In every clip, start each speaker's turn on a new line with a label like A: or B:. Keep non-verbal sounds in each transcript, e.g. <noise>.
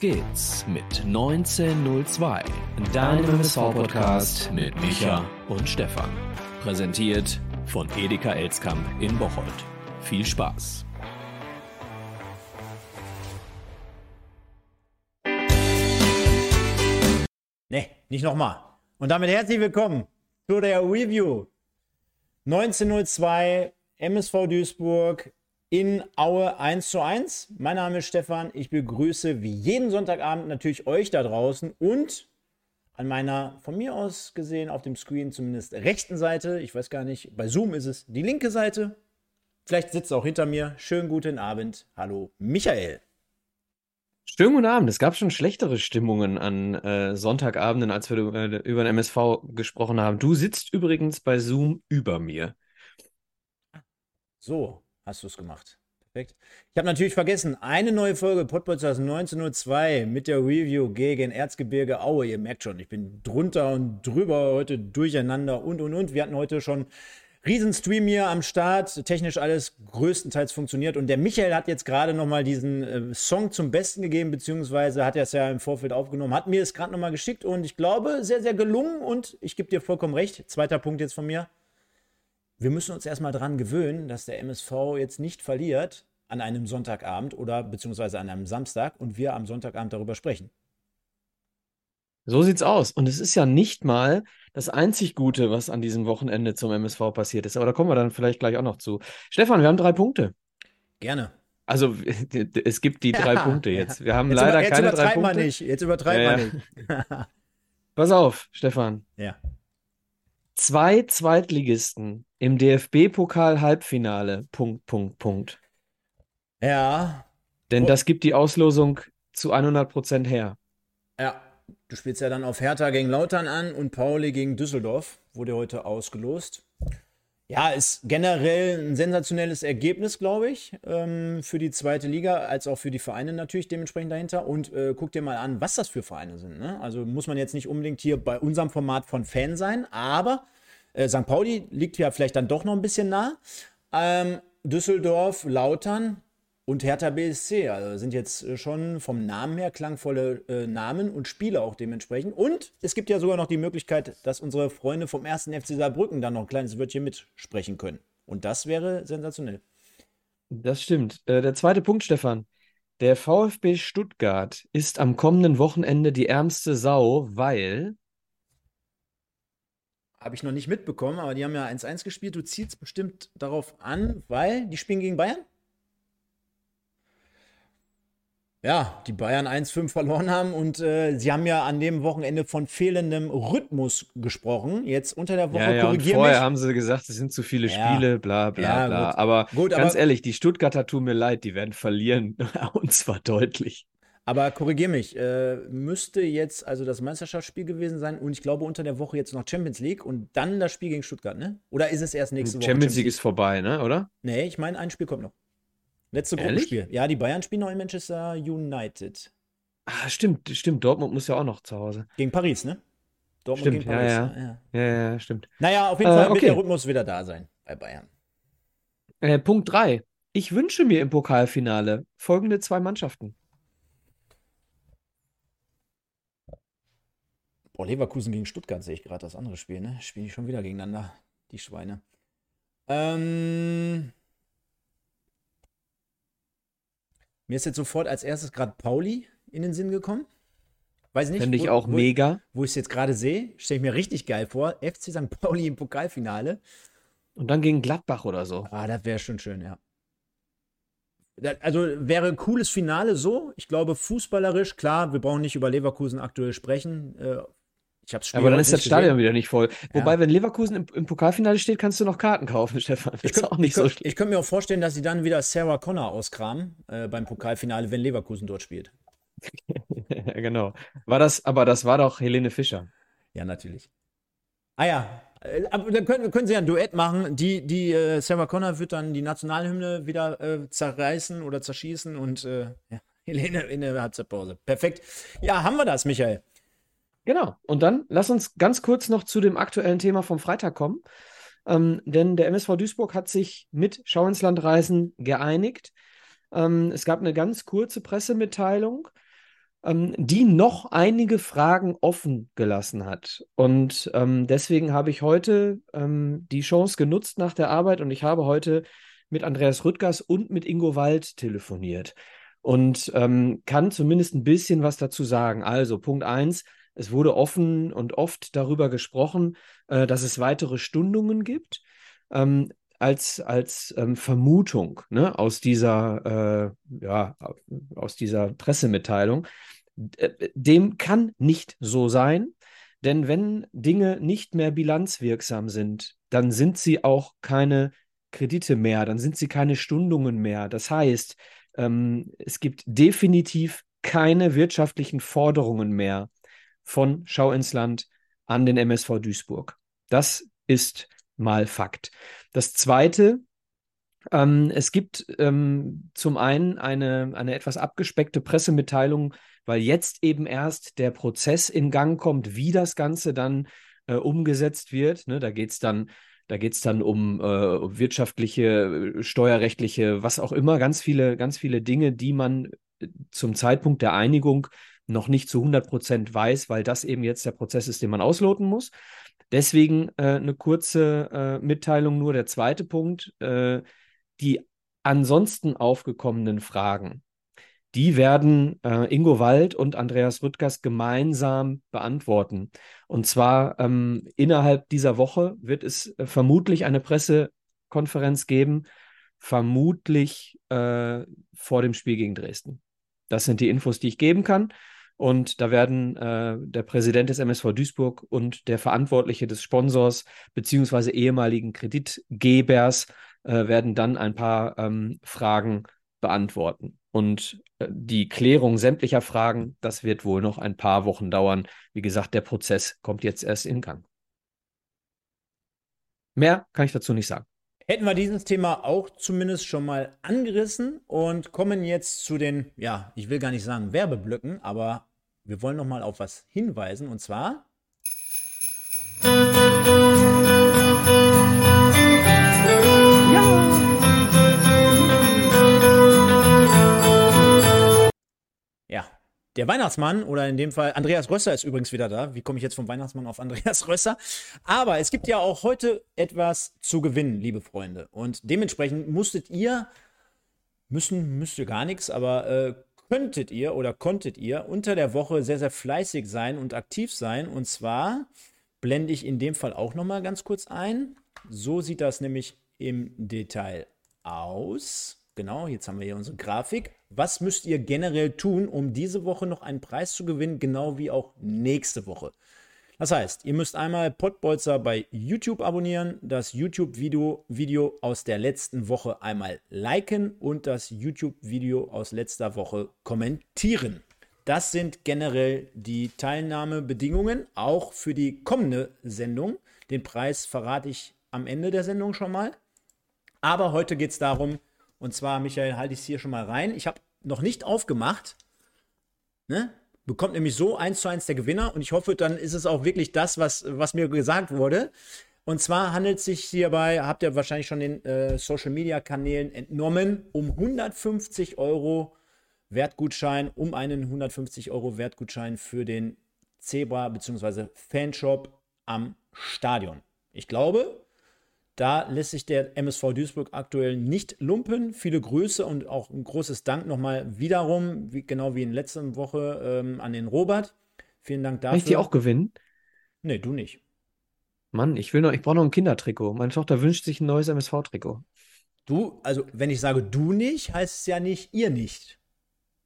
A: Geht's mit 1902, deinem MSV-Podcast mit Micha und Stefan. Präsentiert von Edeka Elskamp in Bocholt. Viel Spaß!
B: Ne, nicht nochmal. Und damit herzlich willkommen zu der Review 1902 MSV Duisburg in Aue 1 zu 1. Mein Name ist Stefan. Ich begrüße wie jeden Sonntagabend natürlich euch da draußen und an meiner von mir aus gesehen auf dem Screen zumindest rechten Seite, ich weiß gar nicht, bei Zoom ist es die linke Seite. Vielleicht sitzt er auch hinter mir. Schönen guten Abend. Hallo Michael.
C: Schönen guten Abend. Es gab schon schlechtere Stimmungen an äh, Sonntagabenden, als wir äh, über den MSV gesprochen haben. Du sitzt übrigens bei Zoom über mir.
B: So, hast du es gemacht. Perfekt. Ich habe natürlich vergessen, eine neue Folge Podpodcast 1902 mit der Review gegen Erzgebirge Aue. Ihr merkt schon, ich bin drunter und drüber heute durcheinander und und und. Wir hatten heute schon Riesenstream hier am Start, technisch alles größtenteils funktioniert. Und der Michael hat jetzt gerade nochmal diesen äh, Song zum Besten gegeben, beziehungsweise hat er es ja im Vorfeld aufgenommen, hat mir es gerade nochmal geschickt und ich glaube, sehr, sehr gelungen. Und ich gebe dir vollkommen recht. Zweiter Punkt jetzt von mir wir müssen uns erstmal daran gewöhnen, dass der MSV jetzt nicht verliert an einem Sonntagabend oder beziehungsweise an einem Samstag und wir am Sonntagabend darüber sprechen.
C: So sieht's aus. Und es ist ja nicht mal das einzig Gute, was an diesem Wochenende zum MSV passiert ist. Aber da kommen wir dann vielleicht gleich auch noch zu. Stefan, wir haben drei Punkte.
B: Gerne.
C: Also <laughs> es gibt die drei ja, Punkte jetzt. Wir haben jetzt leider über, keine drei Punkte.
B: Nicht. Jetzt übertreibt ja, man
C: nicht. <laughs> Pass auf, Stefan.
B: Ja.
C: Zwei Zweitligisten im DFB-Pokal-Halbfinale. Punkt, Punkt, Punkt.
B: Ja.
C: Denn oh. das gibt die Auslosung zu 100 Prozent her.
B: Ja. Du spielst ja dann auf Hertha gegen Lautern an und Pauli gegen Düsseldorf. Wurde heute ausgelost. Ja, ist generell ein sensationelles Ergebnis, glaube ich, ähm, für die zweite Liga, als auch für die Vereine natürlich dementsprechend dahinter. Und äh, guck dir mal an, was das für Vereine sind. Ne? Also muss man jetzt nicht unbedingt hier bei unserem Format von Fan sein, aber äh, St. Pauli liegt ja vielleicht dann doch noch ein bisschen nah. Ähm, Düsseldorf, Lautern, und Hertha BSC. Also sind jetzt äh, schon vom Namen her klangvolle äh, Namen und Spiele auch dementsprechend. Und es gibt ja sogar noch die Möglichkeit, dass unsere Freunde vom ersten FC Saarbrücken dann noch ein kleines Wörtchen mitsprechen können. Und das wäre sensationell.
C: Das stimmt. Äh, der zweite Punkt, Stefan. Der VfB Stuttgart ist am kommenden Wochenende die ärmste Sau, weil.
B: Habe ich noch nicht mitbekommen, aber die haben ja 1-1 gespielt. Du ziehst bestimmt darauf an, weil die spielen gegen Bayern? Ja, die Bayern 1-5 verloren haben und äh, sie haben ja an dem Wochenende von fehlendem Rhythmus gesprochen. Jetzt unter der Woche
C: ja, ja, korrigieren Vorher mich. haben sie gesagt, es sind zu viele Spiele, ja. bla bla ja, bla. Gut. Aber gut, ganz aber, ehrlich, die Stuttgarter tun mir leid, die werden verlieren <laughs> und zwar deutlich.
B: Aber korrigier mich, äh, müsste jetzt also das Meisterschaftsspiel gewesen sein und ich glaube unter der Woche jetzt noch Champions League und dann das Spiel gegen Stuttgart, ne? Oder ist es erst nächste
C: Woche? Champions League ist vorbei, ne? Oder?
B: Nee, ich meine, ein Spiel kommt noch. Letzte Gruppenspiel. Ja, die Bayern spielen noch in Manchester United.
C: Ah, stimmt, stimmt. Dortmund muss ja auch noch zu Hause.
B: Gegen Paris, ne?
C: Dortmund stimmt, gegen Paris. Ja, ja. Ja. ja, ja stimmt.
B: Naja, auf jeden Fall äh, okay. wird der Rhythmus wieder da sein bei Bayern.
C: Äh, Punkt 3. Ich wünsche mir im Pokalfinale folgende zwei Mannschaften.
B: Boah, Leverkusen gegen Stuttgart sehe ich gerade das andere Spiel, ne? Spielen die schon wieder gegeneinander, die Schweine. Ähm, Mir ist jetzt sofort als erstes gerade Pauli in den Sinn gekommen. Weiß nicht.
C: Finde ich auch
B: wo,
C: mega.
B: Wo ich es jetzt gerade sehe, stelle ich mir richtig geil vor. FC St. Pauli im Pokalfinale.
C: Und dann gegen Gladbach oder so.
B: Ah, das wäre schon schön, ja. Also wäre ein cooles Finale so. Ich glaube, fußballerisch, klar, wir brauchen nicht über Leverkusen aktuell sprechen. Äh,
C: ich hab's Aber dann ist das Stadion gesehen. wieder nicht voll. Ja. Wobei, wenn Leverkusen im, im, Pokalfinale steht, kannst du noch Karten kaufen, <laughs> Stefan. Das
B: ich ist auch nicht so schlecht. Ich könnte mir auch vorstellen, dass sie dann wieder Sarah Connor auskramen äh, beim Pokalfinale, wenn Leverkusen dort spielt. <laughs>
C: ja, genau. War das, aber das war doch Helene Fischer.
B: Ja, natürlich. Ah ja, äh, aber dann können, können sie ja ein Duett machen. Die, die äh, Sarah Connor wird dann die Nationalhymne wieder äh, zerreißen oder zerschießen und äh, ja, <laughs> Helene in der Halbzeitpause. Perfekt. Ja, haben wir das, Michael.
C: Genau. Und dann lass uns ganz kurz noch zu dem aktuellen Thema vom Freitag kommen. Ähm, denn der MSV Duisburg hat sich mit Schau ins Land Reisen geeinigt. Ähm, es gab eine ganz kurze Pressemitteilung. ähm, die noch einige Fragen offen gelassen hat. Und ähm, deswegen habe ich heute ähm, die Chance genutzt nach der Arbeit und ich habe heute mit Andreas Rüttgers und mit Ingo Wald telefoniert und ähm, kann zumindest ein bisschen was dazu sagen. Also Punkt eins, es wurde offen und oft darüber gesprochen, äh, dass es weitere Stundungen gibt. Ähm, als, als ähm, Vermutung ne, aus dieser, äh, ja, aus dieser Pressemitteilung. Äh, dem kann nicht so sein, denn wenn Dinge nicht mehr bilanzwirksam sind, dann sind sie auch keine Kredite mehr, dann sind sie keine Stundungen mehr. Das heißt, ähm, es gibt definitiv keine wirtschaftlichen Forderungen mehr von Schau ins Land an den MSV Duisburg. Das ist mal Fakt. Das Zweite, ähm, es gibt ähm, zum einen eine, eine etwas abgespeckte Pressemitteilung, weil jetzt eben erst der Prozess in Gang kommt, wie das Ganze dann äh, umgesetzt wird. Ne, da geht es dann da geht es dann um äh, wirtschaftliche, steuerrechtliche, was auch immer, ganz viele, ganz viele Dinge, die man äh, zum Zeitpunkt der Einigung noch nicht zu 100 Prozent weiß, weil das eben jetzt der Prozess ist, den man ausloten muss. Deswegen äh, eine kurze äh, Mitteilung nur. Der zweite Punkt, äh, die ansonsten aufgekommenen Fragen, die werden äh, Ingo Wald und Andreas Rüttgers gemeinsam beantworten. Und zwar ähm, innerhalb dieser Woche wird es äh, vermutlich eine Pressekonferenz geben, vermutlich äh, vor dem Spiel gegen Dresden. Das sind die Infos, die ich geben kann. Und da werden äh, der Präsident des MSV Duisburg und der Verantwortliche des Sponsors beziehungsweise ehemaligen Kreditgebers äh, werden dann ein paar ähm, Fragen beantworten. Und äh, die Klärung sämtlicher Fragen, das wird wohl noch ein paar Wochen dauern. Wie gesagt, der Prozess kommt jetzt erst in Gang. Mehr kann ich dazu nicht sagen.
B: Hätten wir dieses Thema auch zumindest schon mal angerissen und kommen jetzt zu den, ja, ich will gar nicht sagen Werbeblöcken, aber wir wollen noch mal auf was hinweisen und zwar. Der Weihnachtsmann oder in dem Fall Andreas Rösser ist übrigens wieder da. Wie komme ich jetzt vom Weihnachtsmann auf Andreas <laughs> Rösser? Aber es gibt ja auch heute etwas zu gewinnen, liebe Freunde. Und dementsprechend musstet ihr, müssen, müsst ihr gar nichts, aber äh, könntet ihr oder konntet ihr unter der Woche sehr, sehr fleißig sein und aktiv sein. Und zwar blende ich in dem Fall auch nochmal ganz kurz ein. So sieht das nämlich im Detail aus. Genau, jetzt haben wir hier unsere Grafik. Was müsst ihr generell tun, um diese Woche noch einen Preis zu gewinnen, genau wie auch nächste Woche? Das heißt, ihr müsst einmal Pottbolzer bei YouTube abonnieren, das YouTube-Video Video aus der letzten Woche einmal liken und das YouTube-Video aus letzter Woche kommentieren. Das sind generell die Teilnahmebedingungen, auch für die kommende Sendung. Den Preis verrate ich am Ende der Sendung schon mal. Aber heute geht es darum, und zwar, Michael, halte ich es hier schon mal rein. Ich habe noch nicht aufgemacht. Ne? Bekommt nämlich so eins zu eins der Gewinner. Und ich hoffe, dann ist es auch wirklich das, was, was mir gesagt wurde. Und zwar handelt es sich hierbei, habt ihr wahrscheinlich schon den äh, Social Media Kanälen entnommen, um 150 Euro Wertgutschein, um einen 150 Euro Wertgutschein für den Zebra bzw. Fanshop am Stadion. Ich glaube, da lässt sich der MSV Duisburg aktuell nicht lumpen. Viele Grüße und auch ein großes Dank nochmal wiederum, wie, genau wie in letzter Woche, ähm, an den Robert. Vielen Dank dafür.
C: Kann ich die auch gewinnen?
B: Nee, du nicht.
C: Mann, ich will noch, ich brauche noch ein Kindertrikot. Meine Tochter wünscht sich ein neues MSV-Trikot.
B: Du, also wenn ich sage du nicht, heißt es ja nicht ihr nicht.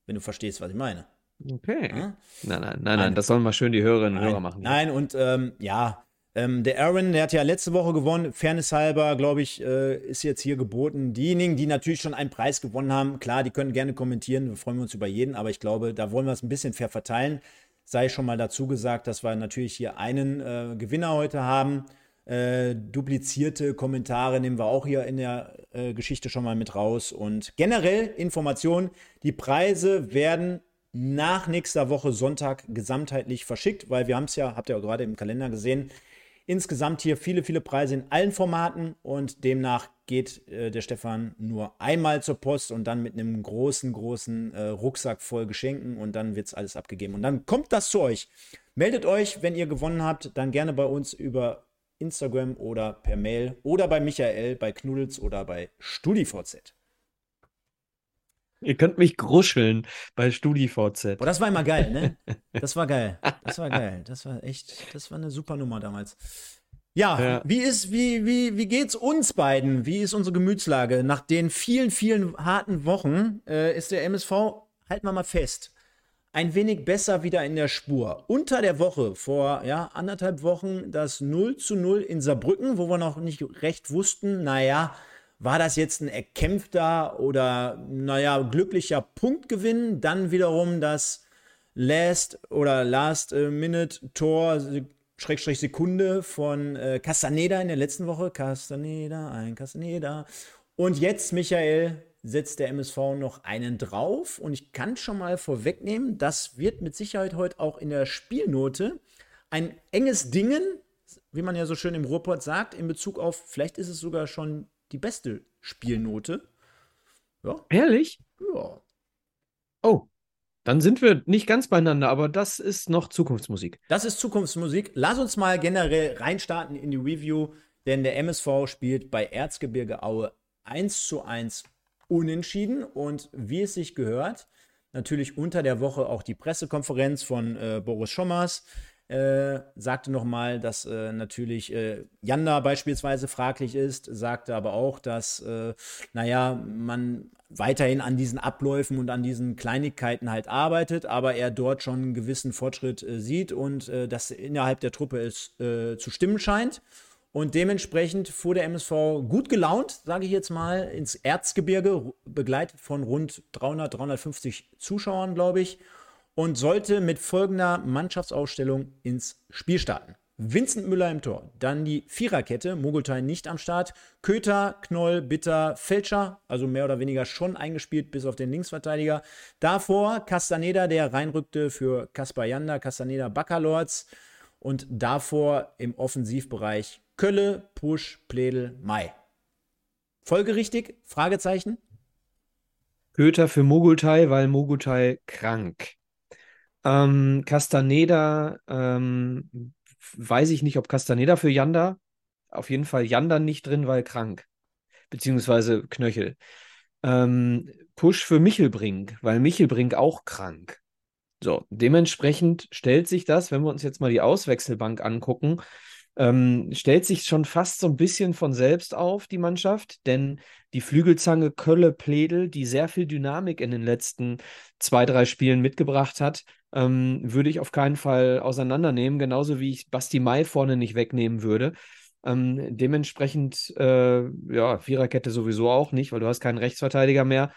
B: Wenn du verstehst, was ich meine.
C: Okay. Ja? Nein, nein, nein, nein, nein, das sollen mal schön die Hörerinnen und Hörer machen.
B: Nein, und ähm, ja, ähm, der Aaron, der hat ja letzte Woche gewonnen. Fairness halber, glaube ich, äh, ist jetzt hier geboten. Diejenigen, die natürlich schon einen Preis gewonnen haben, klar, die können gerne kommentieren. Wir freuen uns über jeden, aber ich glaube, da wollen wir es ein bisschen fair verteilen. Sei schon mal dazu gesagt, dass wir natürlich hier einen äh, Gewinner heute haben. Äh, duplizierte Kommentare nehmen wir auch hier in der äh, Geschichte schon mal mit raus. Und generell Informationen: Die Preise werden nach nächster Woche Sonntag gesamtheitlich verschickt, weil wir haben es ja, habt ihr ja gerade im Kalender gesehen, Insgesamt hier viele, viele Preise in allen Formaten und demnach geht äh, der Stefan nur einmal zur Post und dann mit einem großen, großen äh, Rucksack voll Geschenken und dann wird es alles abgegeben. Und dann kommt das zu euch. Meldet euch, wenn ihr gewonnen habt, dann gerne bei uns über Instagram oder per Mail oder bei Michael, bei Knuddels oder bei StudiVZ.
C: Ihr könnt mich gruscheln bei StudiVZ.
B: Boah, das war immer geil, ne? <laughs> Das war geil. Das war geil. Das war echt, das war eine super Nummer damals. Ja, ja, wie ist, wie, wie, wie geht's uns beiden? Wie ist unsere Gemütslage? Nach den vielen, vielen harten Wochen äh, ist der MSV, halten wir mal fest, ein wenig besser wieder in der Spur. Unter der Woche, vor ja, anderthalb Wochen, das 0 zu 0 in Saarbrücken, wo wir noch nicht recht wussten, naja, war das jetzt ein erkämpfter oder, naja, glücklicher Punktgewinn? Dann wiederum das Last oder Last äh, Schrägstrich Sekunde von äh, Castaneda in der letzten Woche. Castaneda, ein Castaneda. Und jetzt, Michael, setzt der MSV noch einen drauf. Und ich kann schon mal vorwegnehmen, das wird mit Sicherheit heute auch in der Spielnote ein enges Dingen, wie man ja so schön im Ruhrport sagt, in Bezug auf, vielleicht ist es sogar schon die beste Spielnote.
C: Ja. Ehrlich?
B: Ja.
C: Oh, dann sind wir nicht ganz beieinander, aber das ist noch Zukunftsmusik.
B: Das ist Zukunftsmusik. Lass uns mal generell reinstarten in die Review, denn der MSV spielt bei Erzgebirge Aue 1 zu 1 unentschieden und wie es sich gehört, natürlich unter der Woche auch die Pressekonferenz von äh, Boris Schommers, äh, sagte nochmal, dass äh, natürlich äh, Janda beispielsweise fraglich ist, sagte aber auch, dass, äh, naja, man weiterhin an diesen Abläufen und an diesen Kleinigkeiten halt arbeitet, aber er dort schon einen gewissen Fortschritt äh, sieht und äh, das innerhalb der Truppe es zu stimmen scheint. Und dementsprechend fuhr der MSV gut gelaunt, sage ich jetzt mal, ins Erzgebirge, begleitet von rund 300, 350 Zuschauern, glaube ich und sollte mit folgender Mannschaftsausstellung ins Spiel starten. Vincent Müller im Tor, dann die Viererkette, Mogultai nicht am Start, Köter, Knoll, Bitter, Fälscher, also mehr oder weniger schon eingespielt bis auf den Linksverteidiger. Davor Castaneda, der reinrückte für Kaspar Janda, Castaneda Baccalords und davor im Offensivbereich Kölle, Pusch, Pledel, Mai. Folgerichtig? Fragezeichen?
C: Köter für Mogultai, weil Mogultai krank. Ähm, Castaneda, ähm, weiß ich nicht, ob Castaneda für Janda. Auf jeden Fall Janda nicht drin, weil krank. Beziehungsweise Knöchel. Ähm, Push für Michelbrink, weil Michelbrink auch krank. So, dementsprechend stellt sich das, wenn wir uns jetzt mal die Auswechselbank angucken, ähm, stellt sich schon fast so ein bisschen von selbst auf, die Mannschaft, denn die Flügelzange Kölle-Pledel, die sehr viel Dynamik in den letzten zwei, drei Spielen mitgebracht hat, ähm, würde ich auf keinen Fall auseinandernehmen, genauso wie ich Basti Mai vorne nicht wegnehmen würde. Ähm, dementsprechend, äh, ja, Viererkette sowieso auch nicht, weil du hast keinen Rechtsverteidiger mehr.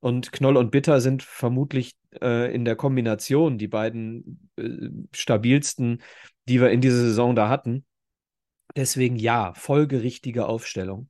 C: Und Knoll und Bitter sind vermutlich äh, in der Kombination die beiden äh, stabilsten, die wir in dieser Saison da hatten. Deswegen ja, folgerichtige Aufstellung.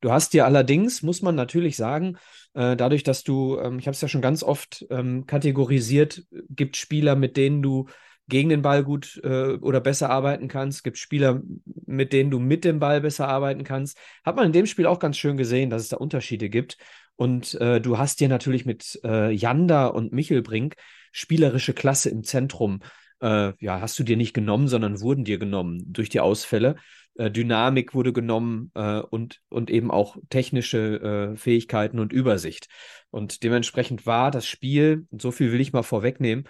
C: Du hast dir allerdings, muss man natürlich sagen, äh, dadurch, dass du, ähm, ich habe es ja schon ganz oft ähm, kategorisiert, gibt Spieler, mit denen du gegen den Ball gut äh, oder besser arbeiten kannst, gibt Spieler, mit denen du mit dem Ball besser arbeiten kannst. Hat man in dem Spiel auch ganz schön gesehen, dass es da Unterschiede gibt. Und äh, du hast dir natürlich mit äh, Janda und Michelbrink spielerische Klasse im Zentrum äh, ja, hast du dir nicht genommen, sondern wurden dir genommen durch die Ausfälle. Äh, Dynamik wurde genommen äh, und, und eben auch technische äh, Fähigkeiten und Übersicht. Und dementsprechend war das Spiel, so viel will ich mal vorwegnehmen,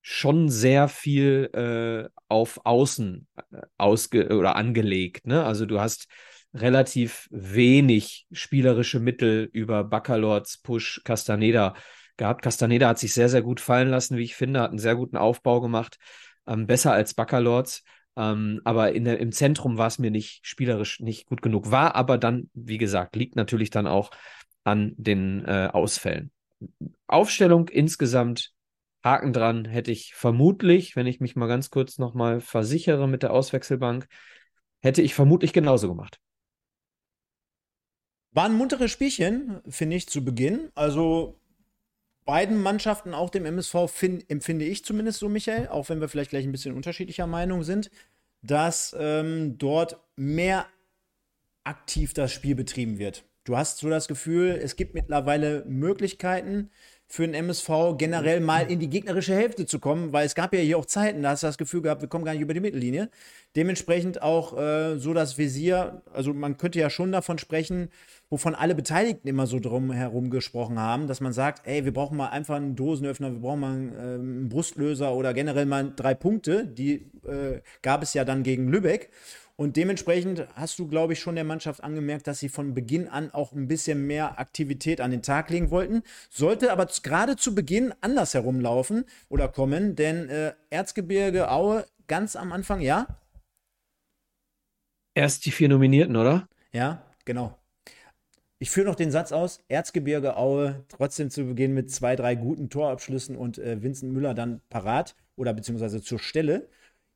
C: schon sehr viel äh, auf Außen äh, ausge oder angelegt. Ne? Also du hast relativ wenig spielerische Mittel über Baccalords, Push, Castaneda gehabt. Castaneda hat sich sehr, sehr gut fallen lassen, wie ich finde, hat einen sehr guten Aufbau gemacht, ähm, besser als Baccalords. Ähm, aber der, im Zentrum war es mir nicht spielerisch nicht gut genug. War aber dann, wie gesagt, liegt natürlich dann auch an den äh, Ausfällen. Aufstellung insgesamt Haken dran hätte ich vermutlich, wenn ich mich mal ganz kurz nochmal versichere mit der Auswechselbank, hätte ich vermutlich genauso gemacht.
B: War ein munteres Spielchen, finde ich, zu Beginn. Also beiden Mannschaften, auch dem MSV, find, empfinde ich zumindest so, Michael, auch wenn wir vielleicht gleich ein bisschen unterschiedlicher Meinung sind. dass ähm, dort mehr aktiv das Spiel betrieben wird. Du hast so das Gefühl, es gibt mittlerweile Möglichkeiten für den MSV generell mal in die gegnerische Hälfte zu kommen, weil es gab ja hier auch Zeiten, da hast du das Gefühl gehabt, wir kommen gar nicht über die Mittellinie. Dementsprechend auch äh, so das Visier, also man könnte ja schon davon sprechen, wovon alle Beteiligten immer so drum herum gesprochen haben, dass man sagt, ey, wir brauchen mal einfach einen Dosenöffner, wir brauchen mal einen, äh, einen Brustlöser oder generell mal drei Punkte. Die äh, gab es ja dann gegen Lübeck. Und dementsprechend hast du, glaube ich, schon der Mannschaft angemerkt, dass sie von Beginn an auch ein bisschen mehr Aktivität an den Tag legen wollten. Sollte aber gerade zu Beginn anders herumlaufen oder kommen, denn äh, Erzgebirge Aue ganz am Anfang, ja?
C: Erst die vier Nominierten, oder?
B: Ja, genau. Ich führe noch den Satz aus: Erzgebirge Aue trotzdem zu Beginn mit zwei, drei guten Torabschlüssen und äh, Vincent Müller dann parat oder beziehungsweise zur Stelle.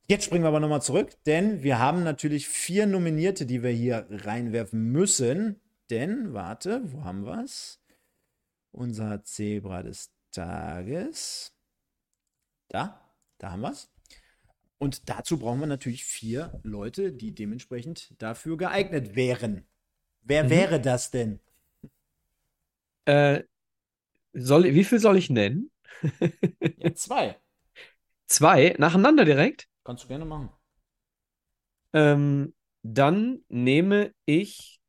B: Jetzt springen wir aber nochmal zurück, denn wir haben natürlich vier Nominierte, die wir hier reinwerfen müssen. Denn, warte, wo haben wir es? Unser Zebra des Tages. Da, da haben wir es. Und dazu brauchen wir natürlich vier Leute, die dementsprechend dafür geeignet wären. Wer mhm. wäre das denn?
C: Äh, soll, wie viel soll ich nennen?
B: ja, zwei. <laughs>
C: Zwei? Nacheinander direkt?
B: Kannst du gerne machen.
C: Ähm, dann nehme ich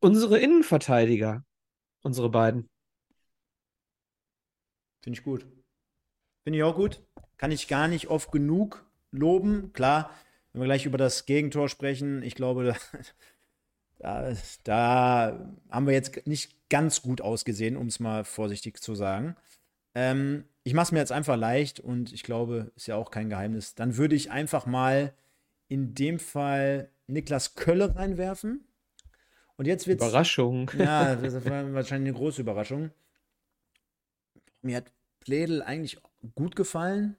C: unsere Innenverteidiger, unsere beiden.
B: Finde ich gut. Finde ich auch gut. Kann ich gar nicht oft genug loben. Klar, wenn wir gleich über das Gegentor sprechen, ich glaube, <laughs> da, da haben wir jetzt nicht ganz gut ausgesehen, um es mal vorsichtig zu sagen. Ähm, ich mache es mir jetzt einfach leicht und ich glaube, ist ja auch kein Geheimnis. Dann würde ich einfach mal in dem Fall Niklas Kölle reinwerfen. Und jetzt wird
C: Überraschung.
B: Ja, <laughs> das war wahrscheinlich eine große Überraschung. Mir hat Pledel eigentlich gut gefallen.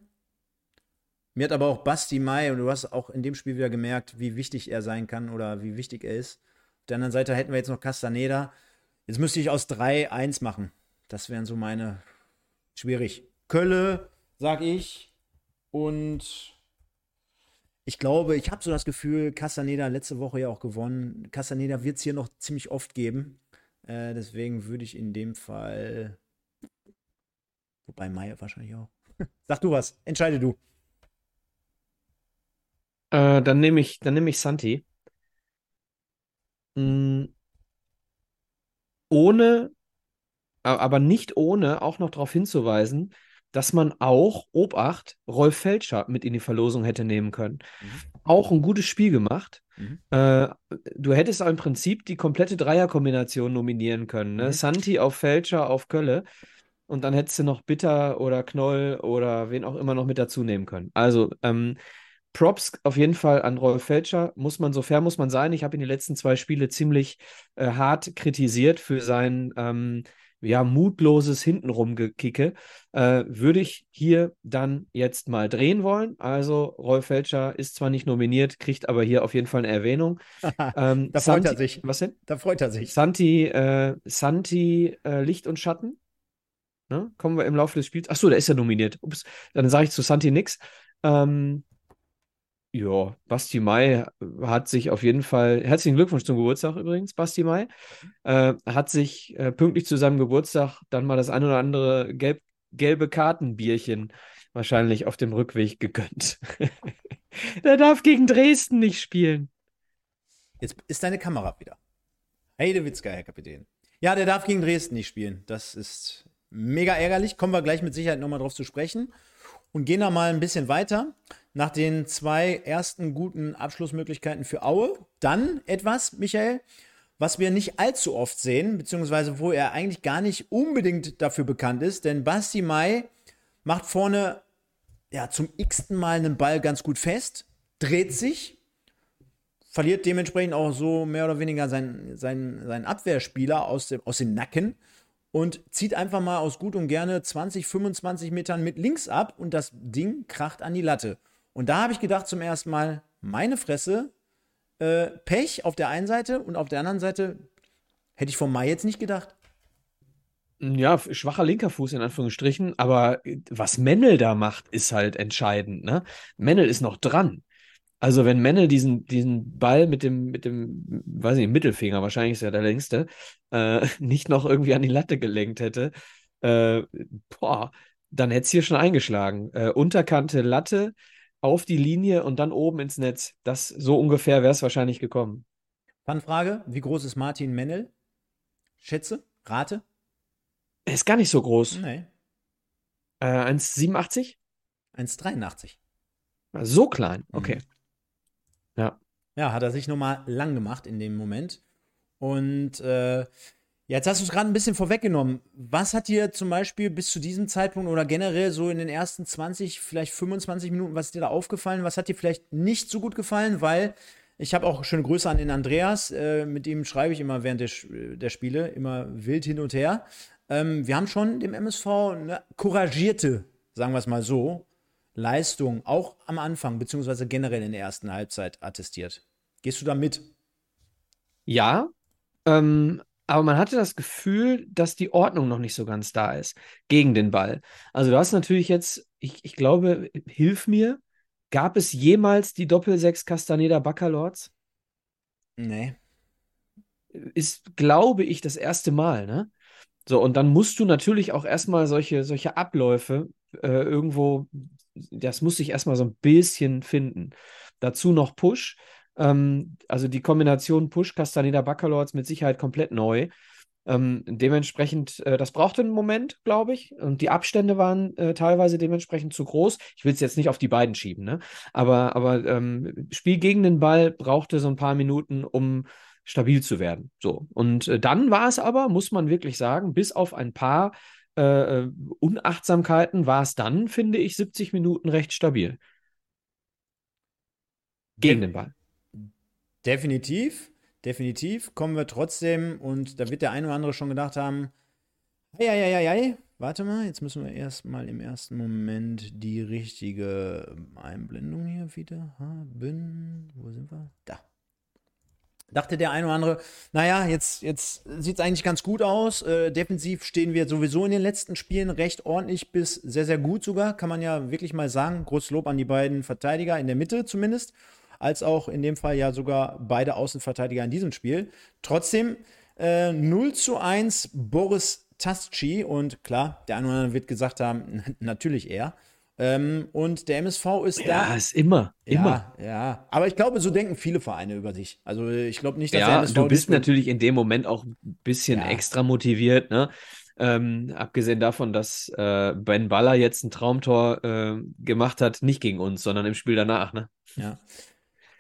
B: Mir hat aber auch Basti Mai, und du hast auch in dem Spiel wieder gemerkt, wie wichtig er sein kann oder wie wichtig er ist. Auf der anderen Seite hätten wir jetzt noch Castaneda. Jetzt müsste ich aus 3 1 machen. Das wären so meine schwierig. Kölle, sag ich. Und ich glaube, ich habe so das Gefühl, Castaneda letzte Woche ja auch gewonnen. Castaneda wird es hier noch ziemlich oft geben. Äh, deswegen würde ich in dem Fall. Wobei Meier wahrscheinlich auch. <laughs> Sag du was, entscheide du.
C: Äh, dann nehme ich, nehme ich Santi. Mm, ohne aber nicht ohne auch noch darauf hinzuweisen, dass man auch Obacht Rolf Felscher mit in die Verlosung hätte nehmen können. Mhm. Auch ein gutes Spiel gemacht. Mhm. Äh, du hättest im Prinzip die komplette Dreierkombination nominieren können. Ne? Mhm. Santi auf Felscher auf Kölle. Und dann hättest du noch Bitter oder Knoll oder wen auch immer noch mit dazu nehmen können. Also, ähm, Props auf jeden Fall an Rolf Felscher. Muss man, so fair muss man sein. Ich habe ihn die letzten zwei Spiele ziemlich äh, hart kritisiert für sein ähm, ja, mutloses Hintenrum-Gekicke, äh, würde ich hier dann jetzt mal drehen wollen. Also, Rolf Felscher ist zwar nicht nominiert, kriegt aber hier auf jeden Fall eine Erwähnung. <laughs>
B: Ähm, da Santi, freut er sich.
C: Was denn?
B: Da freut er sich.
C: Santi, äh, Santi äh, Licht und Schatten. Ne? Kommen wir im Laufe des Spiels. Achso, der ist ja nominiert. Ups, dann sage ich zu Santi nix. Ähm, ja, Basti Mai hat sich auf jeden Fall, herzlichen Glückwunsch zum Geburtstag übrigens, Basti Mai, äh, hat sich äh, pünktlich zu seinem Geburtstag dann mal das ein oder andere gelb, gelbe Kartenbierchen wahrscheinlich auf dem Rückweg gegönnt. <laughs> der darf gegen Dresden nicht spielen.
B: Jetzt ist deine Kamera wieder. Heidewitzka, Herr Kapitän. Ja, der darf gegen Dresden nicht spielen. Das ist mega ärgerlich. Kommen wir gleich mit Sicherheit nochmal drauf zu sprechen. Und gehen da mal ein bisschen weiter nach den zwei ersten guten Abschlussmöglichkeiten für Aue. Dann etwas, Michael, was wir nicht allzu oft sehen, beziehungsweise wo er eigentlich gar nicht unbedingt dafür bekannt ist, denn Basti Mai macht vorne ja, zum x-ten Mal einen Ball ganz gut fest, dreht sich, verliert dementsprechend auch so mehr oder weniger seinen, seinen, seinen Abwehrspieler aus dem, aus dem Nacken und zieht einfach mal aus gut und gerne 20, 25 Metern mit links ab und das Ding kracht an die Latte. Und da habe ich gedacht zum ersten Mal, meine Fresse, äh, Pech auf der einen Seite und auf der anderen Seite hätte ich vom Mai jetzt nicht gedacht.
C: Ja, schwacher linker Fuß in Anführungsstrichen, aber äh, was Mennel da macht, ist halt entscheidend. Ne? Mennel ist noch dran. Also wenn Mennel diesen, diesen Ball mit dem, mit dem, weiß nicht, Mittelfinger, wahrscheinlich ist er der längste, äh, <laughs> nicht noch irgendwie an die Latte gelenkt hätte, äh, boah, dann hätte es hier schon eingeschlagen. Äh, Unterkante Latte auf die Linie und dann oben ins Netz. Das so ungefähr wäre es wahrscheinlich gekommen.
B: Fanfrage: Wie groß ist Martin Mennel? Schätze? Rate?
C: Er ist gar nicht so groß.
B: Nee.
C: Äh, 1,87?
B: 1,83.
C: So klein, okay. Mhm. Ja.
B: Hat er sich nochmal lang gemacht in dem Moment. Und äh, Jetzt hast du es gerade ein bisschen vorweggenommen. Was hat dir zum Beispiel bis zu diesem Zeitpunkt oder generell so in den ersten 20, vielleicht 25 Minuten, was ist dir da aufgefallen? Was hat dir vielleicht nicht so gut gefallen? Weil ich habe auch schöne Grüße an den Andreas. Äh, mit ihm schreibe ich immer während der, der Spiele, immer wild hin und her. Ähm, wir haben schon dem MSV eine couragierte, sagen wir es mal so, Leistung auch am Anfang, beziehungsweise generell in der ersten Halbzeit attestiert. Gehst du da mit?
C: Ja, ähm, aber man hatte das Gefühl, dass die Ordnung noch nicht so ganz da ist gegen den Ball. Also du hast natürlich jetzt, ich, ich glaube, hilf mir, gab es jemals die Doppel-6 Castaneda Baccalords?
B: Nee.
C: Ist, glaube ich, das erste Mal, ne? So, und dann musst du natürlich auch erstmal solche, solche Abläufe äh, irgendwo, das muss sich erstmal so ein bisschen finden. Dazu noch Push. Ähm, also die Kombination Push, Castaneda, Baccalords mit Sicherheit komplett neu. Ähm, dementsprechend, äh, das brauchte einen Moment, glaube ich. Und die Abstände waren äh, teilweise dementsprechend zu groß. Ich will es jetzt nicht auf die beiden schieben, ne? Aber, aber ähm, Spiel gegen den Ball brauchte so ein paar Minuten, um stabil zu werden. So. Und äh, dann war es aber, muss man wirklich sagen, bis auf ein paar äh, äh Unachtsamkeiten war es dann, finde ich, 70 Minuten recht stabil. Gegen den Ball.
B: Definitiv, definitiv. Kommen wir trotzdem, und da wird der eine oder andere schon gedacht haben, ja, ja, ja, ja, warte mal, jetzt müssen wir erstmal im ersten Moment die richtige Einblendung hier wieder haben. Wo sind wir? Da. Dachte der eine oder andere, naja, jetzt, jetzt sieht es eigentlich ganz gut aus. Äh, defensiv stehen wir sowieso in den letzten Spielen recht ordentlich bis sehr, sehr gut sogar. Kann man ja wirklich mal sagen. Großes Lob an die beiden Verteidiger, in der Mitte zumindest als auch in dem Fall ja sogar beide Außenverteidiger in diesem Spiel. Trotzdem äh, 0 zu 1 Boris Tasci und klar, der eine oder andere wird gesagt haben, <laughs> natürlich er. Ähm, und der MSV ist
C: ja,
B: da.
C: Ja, ist immer, immer.
B: Ja, ja. Aber ich glaube, so denken viele Vereine über sich. Also ich glaube nicht, dass
C: ja, der MSV. Du bist natürlich in dem Moment auch ein bisschen ja. extra motiviert, ne? Ähm, abgesehen davon, dass äh, Ben Baller jetzt ein Traumtor äh, gemacht hat, nicht gegen uns, sondern im Spiel danach, ne?
B: Ja.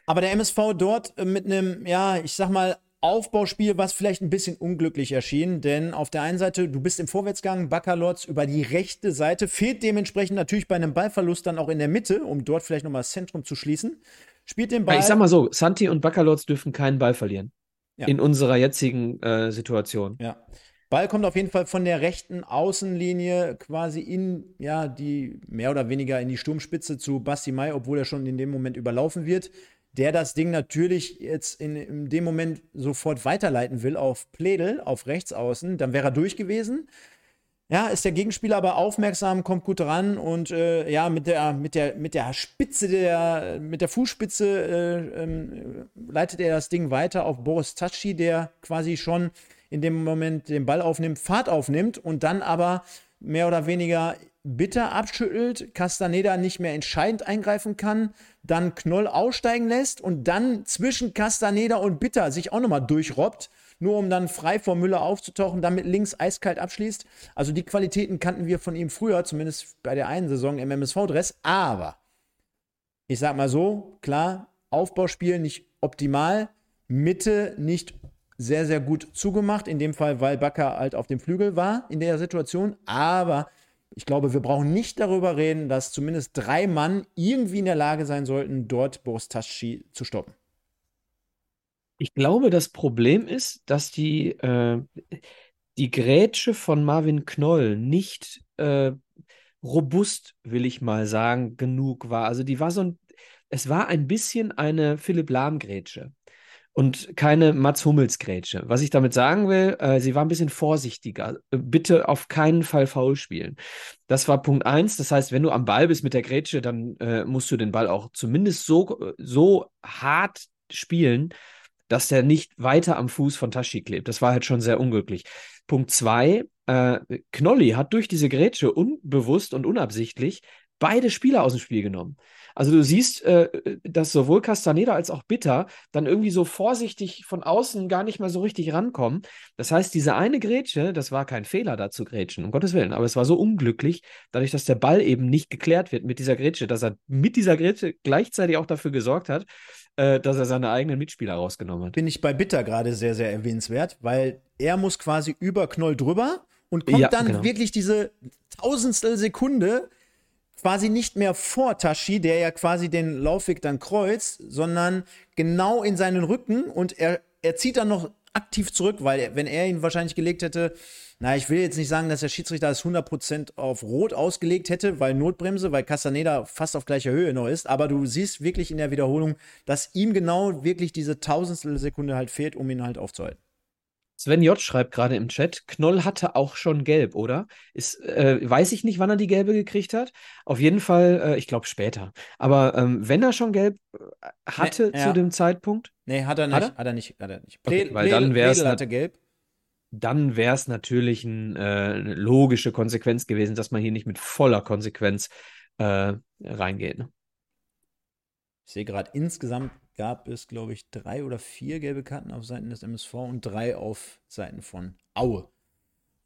B: Aber der MSV dort äh, mit einem, ja, ich sag mal, Aufbauspiel, was vielleicht ein bisschen unglücklich erschien, denn auf der einen Seite, du bist im Vorwärtsgang, Baccalords über die rechte Seite, fehlt dementsprechend natürlich bei einem Ballverlust dann auch in der Mitte, um dort vielleicht nochmal das Zentrum zu schließen. Spielt den Ball.
C: Ich sag mal so, Santi und Baccalords dürfen keinen Ball verlieren. Ja. In unserer jetzigen äh, Situation.
B: Ja. Ball kommt auf jeden Fall von der rechten Außenlinie quasi in, ja, die mehr oder weniger in die Sturmspitze zu Basti Mai, obwohl er schon in dem Moment überlaufen wird der das Ding natürlich jetzt in, in dem Moment sofort weiterleiten will auf Pledel, auf rechts außen, dann wäre er durch gewesen. Ja, ist der Gegenspieler aber aufmerksam, kommt gut ran und äh, ja, mit der, mit, der, mit der Spitze der, mit der Fußspitze äh, äh, leitet er das Ding weiter auf Boris Tatschi, der quasi schon in dem Moment den Ball aufnimmt, Fahrt aufnimmt und dann aber mehr oder weniger bitter abschüttelt, Castaneda nicht mehr entscheidend eingreifen kann, dann Knoll aussteigen lässt und dann zwischen Castaneda und Bitter sich auch nochmal durchrobbt, nur um dann frei vor Müller aufzutauchen, damit links eiskalt abschließt. Also die Qualitäten kannten wir von ihm früher, zumindest bei der einen Saison im MSV-Dress, aber ich sag mal so, klar, Aufbauspiel nicht optimal, Mitte nicht sehr, sehr gut zugemacht, in dem Fall, weil Bakker halt auf dem Flügel war in der Situation, aber ich glaube, wir brauchen nicht darüber reden, dass zumindest drei Mann irgendwie in der Lage sein sollten, dort Boris Taschi zu stoppen.
C: Ich glaube, das Problem ist, dass die, äh, die Grätsche von Marvin Knoll nicht äh, robust, will ich mal sagen, genug war. Also die war so ein, es war ein bisschen eine Philipp Lahm-Grätsche. Und keine Mats Hummels Grätsche. Was ich damit sagen will, äh, sie war ein bisschen vorsichtiger. Äh, bitte auf keinen Fall faul spielen. Das war Punkt eins. Das heißt, wenn du am Ball bist mit der Grätsche, dann äh, musst du den Ball auch zumindest so, so hart spielen, dass der nicht weiter am Fuß von Tashi klebt. Das war halt schon sehr unglücklich. Punkt zwei, äh, Knolli hat durch diese Grätsche unbewusst und unabsichtlich beide Spieler aus dem Spiel genommen. Also du siehst, äh, dass sowohl Castaneda als auch Bitter dann irgendwie so vorsichtig von außen gar nicht mehr so richtig rankommen. Das heißt, diese eine Grätsche, das war kein Fehler da zu grätschen, um Gottes Willen, aber es war so unglücklich, dadurch, dass der Ball eben nicht geklärt wird mit dieser Grätsche, dass er mit dieser Grätsche gleichzeitig auch dafür gesorgt hat, äh, dass er seine eigenen Mitspieler rausgenommen hat.
B: Bin ich bei Bitter gerade sehr, sehr erwähnenswert, weil er muss quasi über Knoll drüber und kommt
C: Ja,
B: dann
C: genau.
B: wirklich diese tausendstel Sekunde quasi nicht mehr vor Tashi, der ja quasi den Laufweg dann kreuzt, sondern genau in seinen Rücken und er, er zieht dann noch aktiv zurück, weil wenn er ihn wahrscheinlich gelegt hätte, na, ich will jetzt nicht sagen, dass der Schiedsrichter es 100% auf Rot ausgelegt hätte, weil Notbremse, weil Castaneda fast auf gleicher Höhe noch ist, aber du siehst wirklich in der Wiederholung, dass ihm genau wirklich diese tausendstel Sekunde halt fehlt, um ihn halt aufzuhalten.
C: Sven J. schreibt gerade im Chat, Knoll hatte auch schon gelb, oder? Ist, äh, weiß ich nicht, wann er die gelbe gekriegt hat. Auf jeden Fall, äh, ich glaube später. Aber ähm, wenn er schon gelb äh, hatte
B: Nee, ja.
C: zu dem Zeitpunkt,
B: Nee, hat er nicht.
C: Hat
B: Hat
C: er?
B: er, nicht. Hat er nicht.
C: Okay,
B: Ple-
C: weil dann
B: hatte gelb.
C: dann wäre es natürlich ein, äh, eine logische Konsequenz gewesen, dass man hier nicht mit voller Konsequenz äh, reingeht. Ne?
B: Ich sehe gerade, insgesamt gab es, glaube ich, drei oder vier gelbe Karten auf Seiten des MSV und drei auf Seiten von Aue.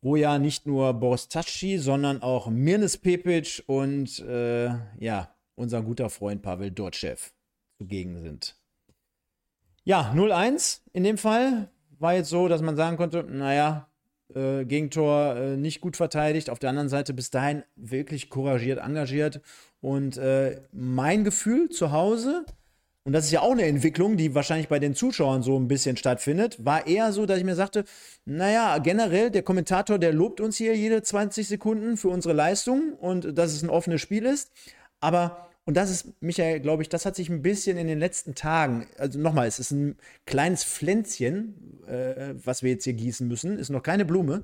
B: Wo ja nicht nur Boris Taschi, sondern auch Mirnes Pepic und äh, ja, unser guter Freund Pavel Dortschew zugegen sind. Ja, 0-1 in dem Fall. War jetzt so, dass man sagen konnte, naja, äh, Gegentor äh, nicht gut verteidigt. Auf der anderen Seite bis dahin wirklich couragiert, engagiert. Und äh, mein Gefühl zu Hause, und das ist ja auch eine Entwicklung, die wahrscheinlich bei den Zuschauern so ein bisschen stattfindet, war eher so, dass ich mir sagte, naja, generell, der Kommentator, der lobt uns hier jede 20 Sekunden für unsere Leistung und dass es ein offenes Spiel ist. Aber, und das ist, Michael, glaube ich, das hat sich ein bisschen in den letzten Tagen, also nochmal, es ist ein kleines Pflänzchen, äh, was wir jetzt hier gießen müssen, ist noch keine Blume.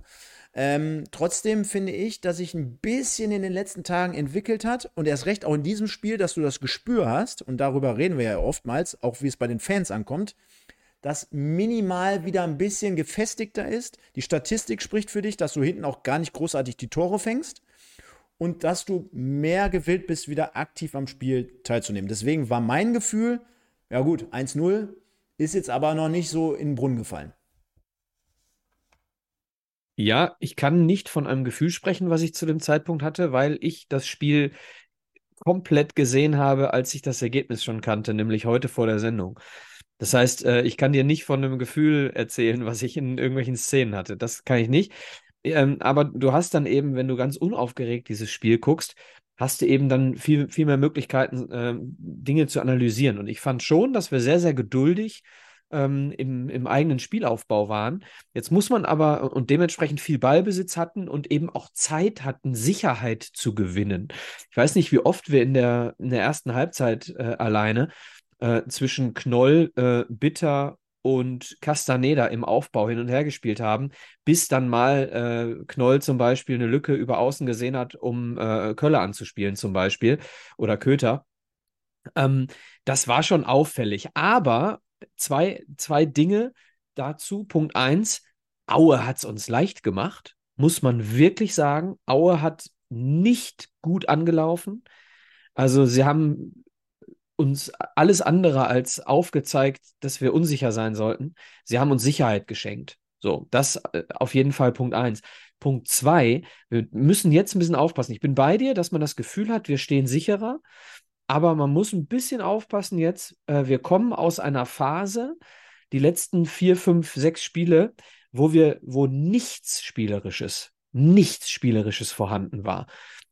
B: Ähm, trotzdem finde ich, dass sich ein bisschen in den letzten Tagen entwickelt hat und erst recht auch in diesem Spiel, dass du das Gespür hast, und darüber reden wir ja oftmals, auch wie es bei den Fans ankommt, dass minimal wieder ein bisschen gefestigter ist. Die Statistik spricht für dich, dass du hinten auch gar nicht großartig die Tore fängst und dass du mehr gewillt bist, wieder aktiv am Spiel teilzunehmen. Deswegen war mein Gefühl, ja gut, 1-0 ist jetzt aber noch nicht so in den Brunnen gefallen.
C: Ja, ich kann nicht von einem Gefühl sprechen, was ich zu dem Zeitpunkt hatte, weil ich das Spiel komplett gesehen habe, als ich das Ergebnis schon kannte, nämlich heute vor der Sendung. Das heißt, äh, ich kann dir nicht von einem Gefühl erzählen, was ich in irgendwelchen Szenen hatte. Das kann ich nicht. Ähm, aber du hast dann eben, wenn du ganz unaufgeregt dieses Spiel guckst, hast du eben dann viel, viel mehr Möglichkeiten, ähm, Dinge zu analysieren. Und ich fand schon, dass wir sehr, sehr geduldig ähm, im, im eigenen Spielaufbau waren. Jetzt muss man aber und dementsprechend viel Ballbesitz hatten und eben auch Zeit hatten, Sicherheit zu gewinnen. Ich weiß nicht, wie oft wir in der, in der ersten Halbzeit äh, alleine äh, zwischen Knoll, äh, Bitter und Castaneda im Aufbau hin und her gespielt haben, bis dann mal äh, Knoll zum Beispiel eine Lücke über außen gesehen hat, um äh, Kölle anzuspielen zum Beispiel oder Köter. Ähm, das war schon auffällig. Aber zwei, zwei Dinge dazu. Punkt eins, Aue hat es uns leicht gemacht, muss man wirklich sagen. Aue hat nicht gut angelaufen. Also sie haben uns alles andere als aufgezeigt, dass wir unsicher sein sollten. Sie haben uns Sicherheit geschenkt. So, das äh, auf jeden Fall Punkt eins. Punkt zwei, wir müssen jetzt ein bisschen aufpassen. Ich bin bei dir, dass man das Gefühl hat, wir stehen sicherer. Aber man muss ein bisschen aufpassen jetzt. Äh, wir kommen aus einer Phase, die letzten vier, fünf, sechs Spiele, wo wir, wo nichts Spielerisches, nichts Spielerisches vorhanden war.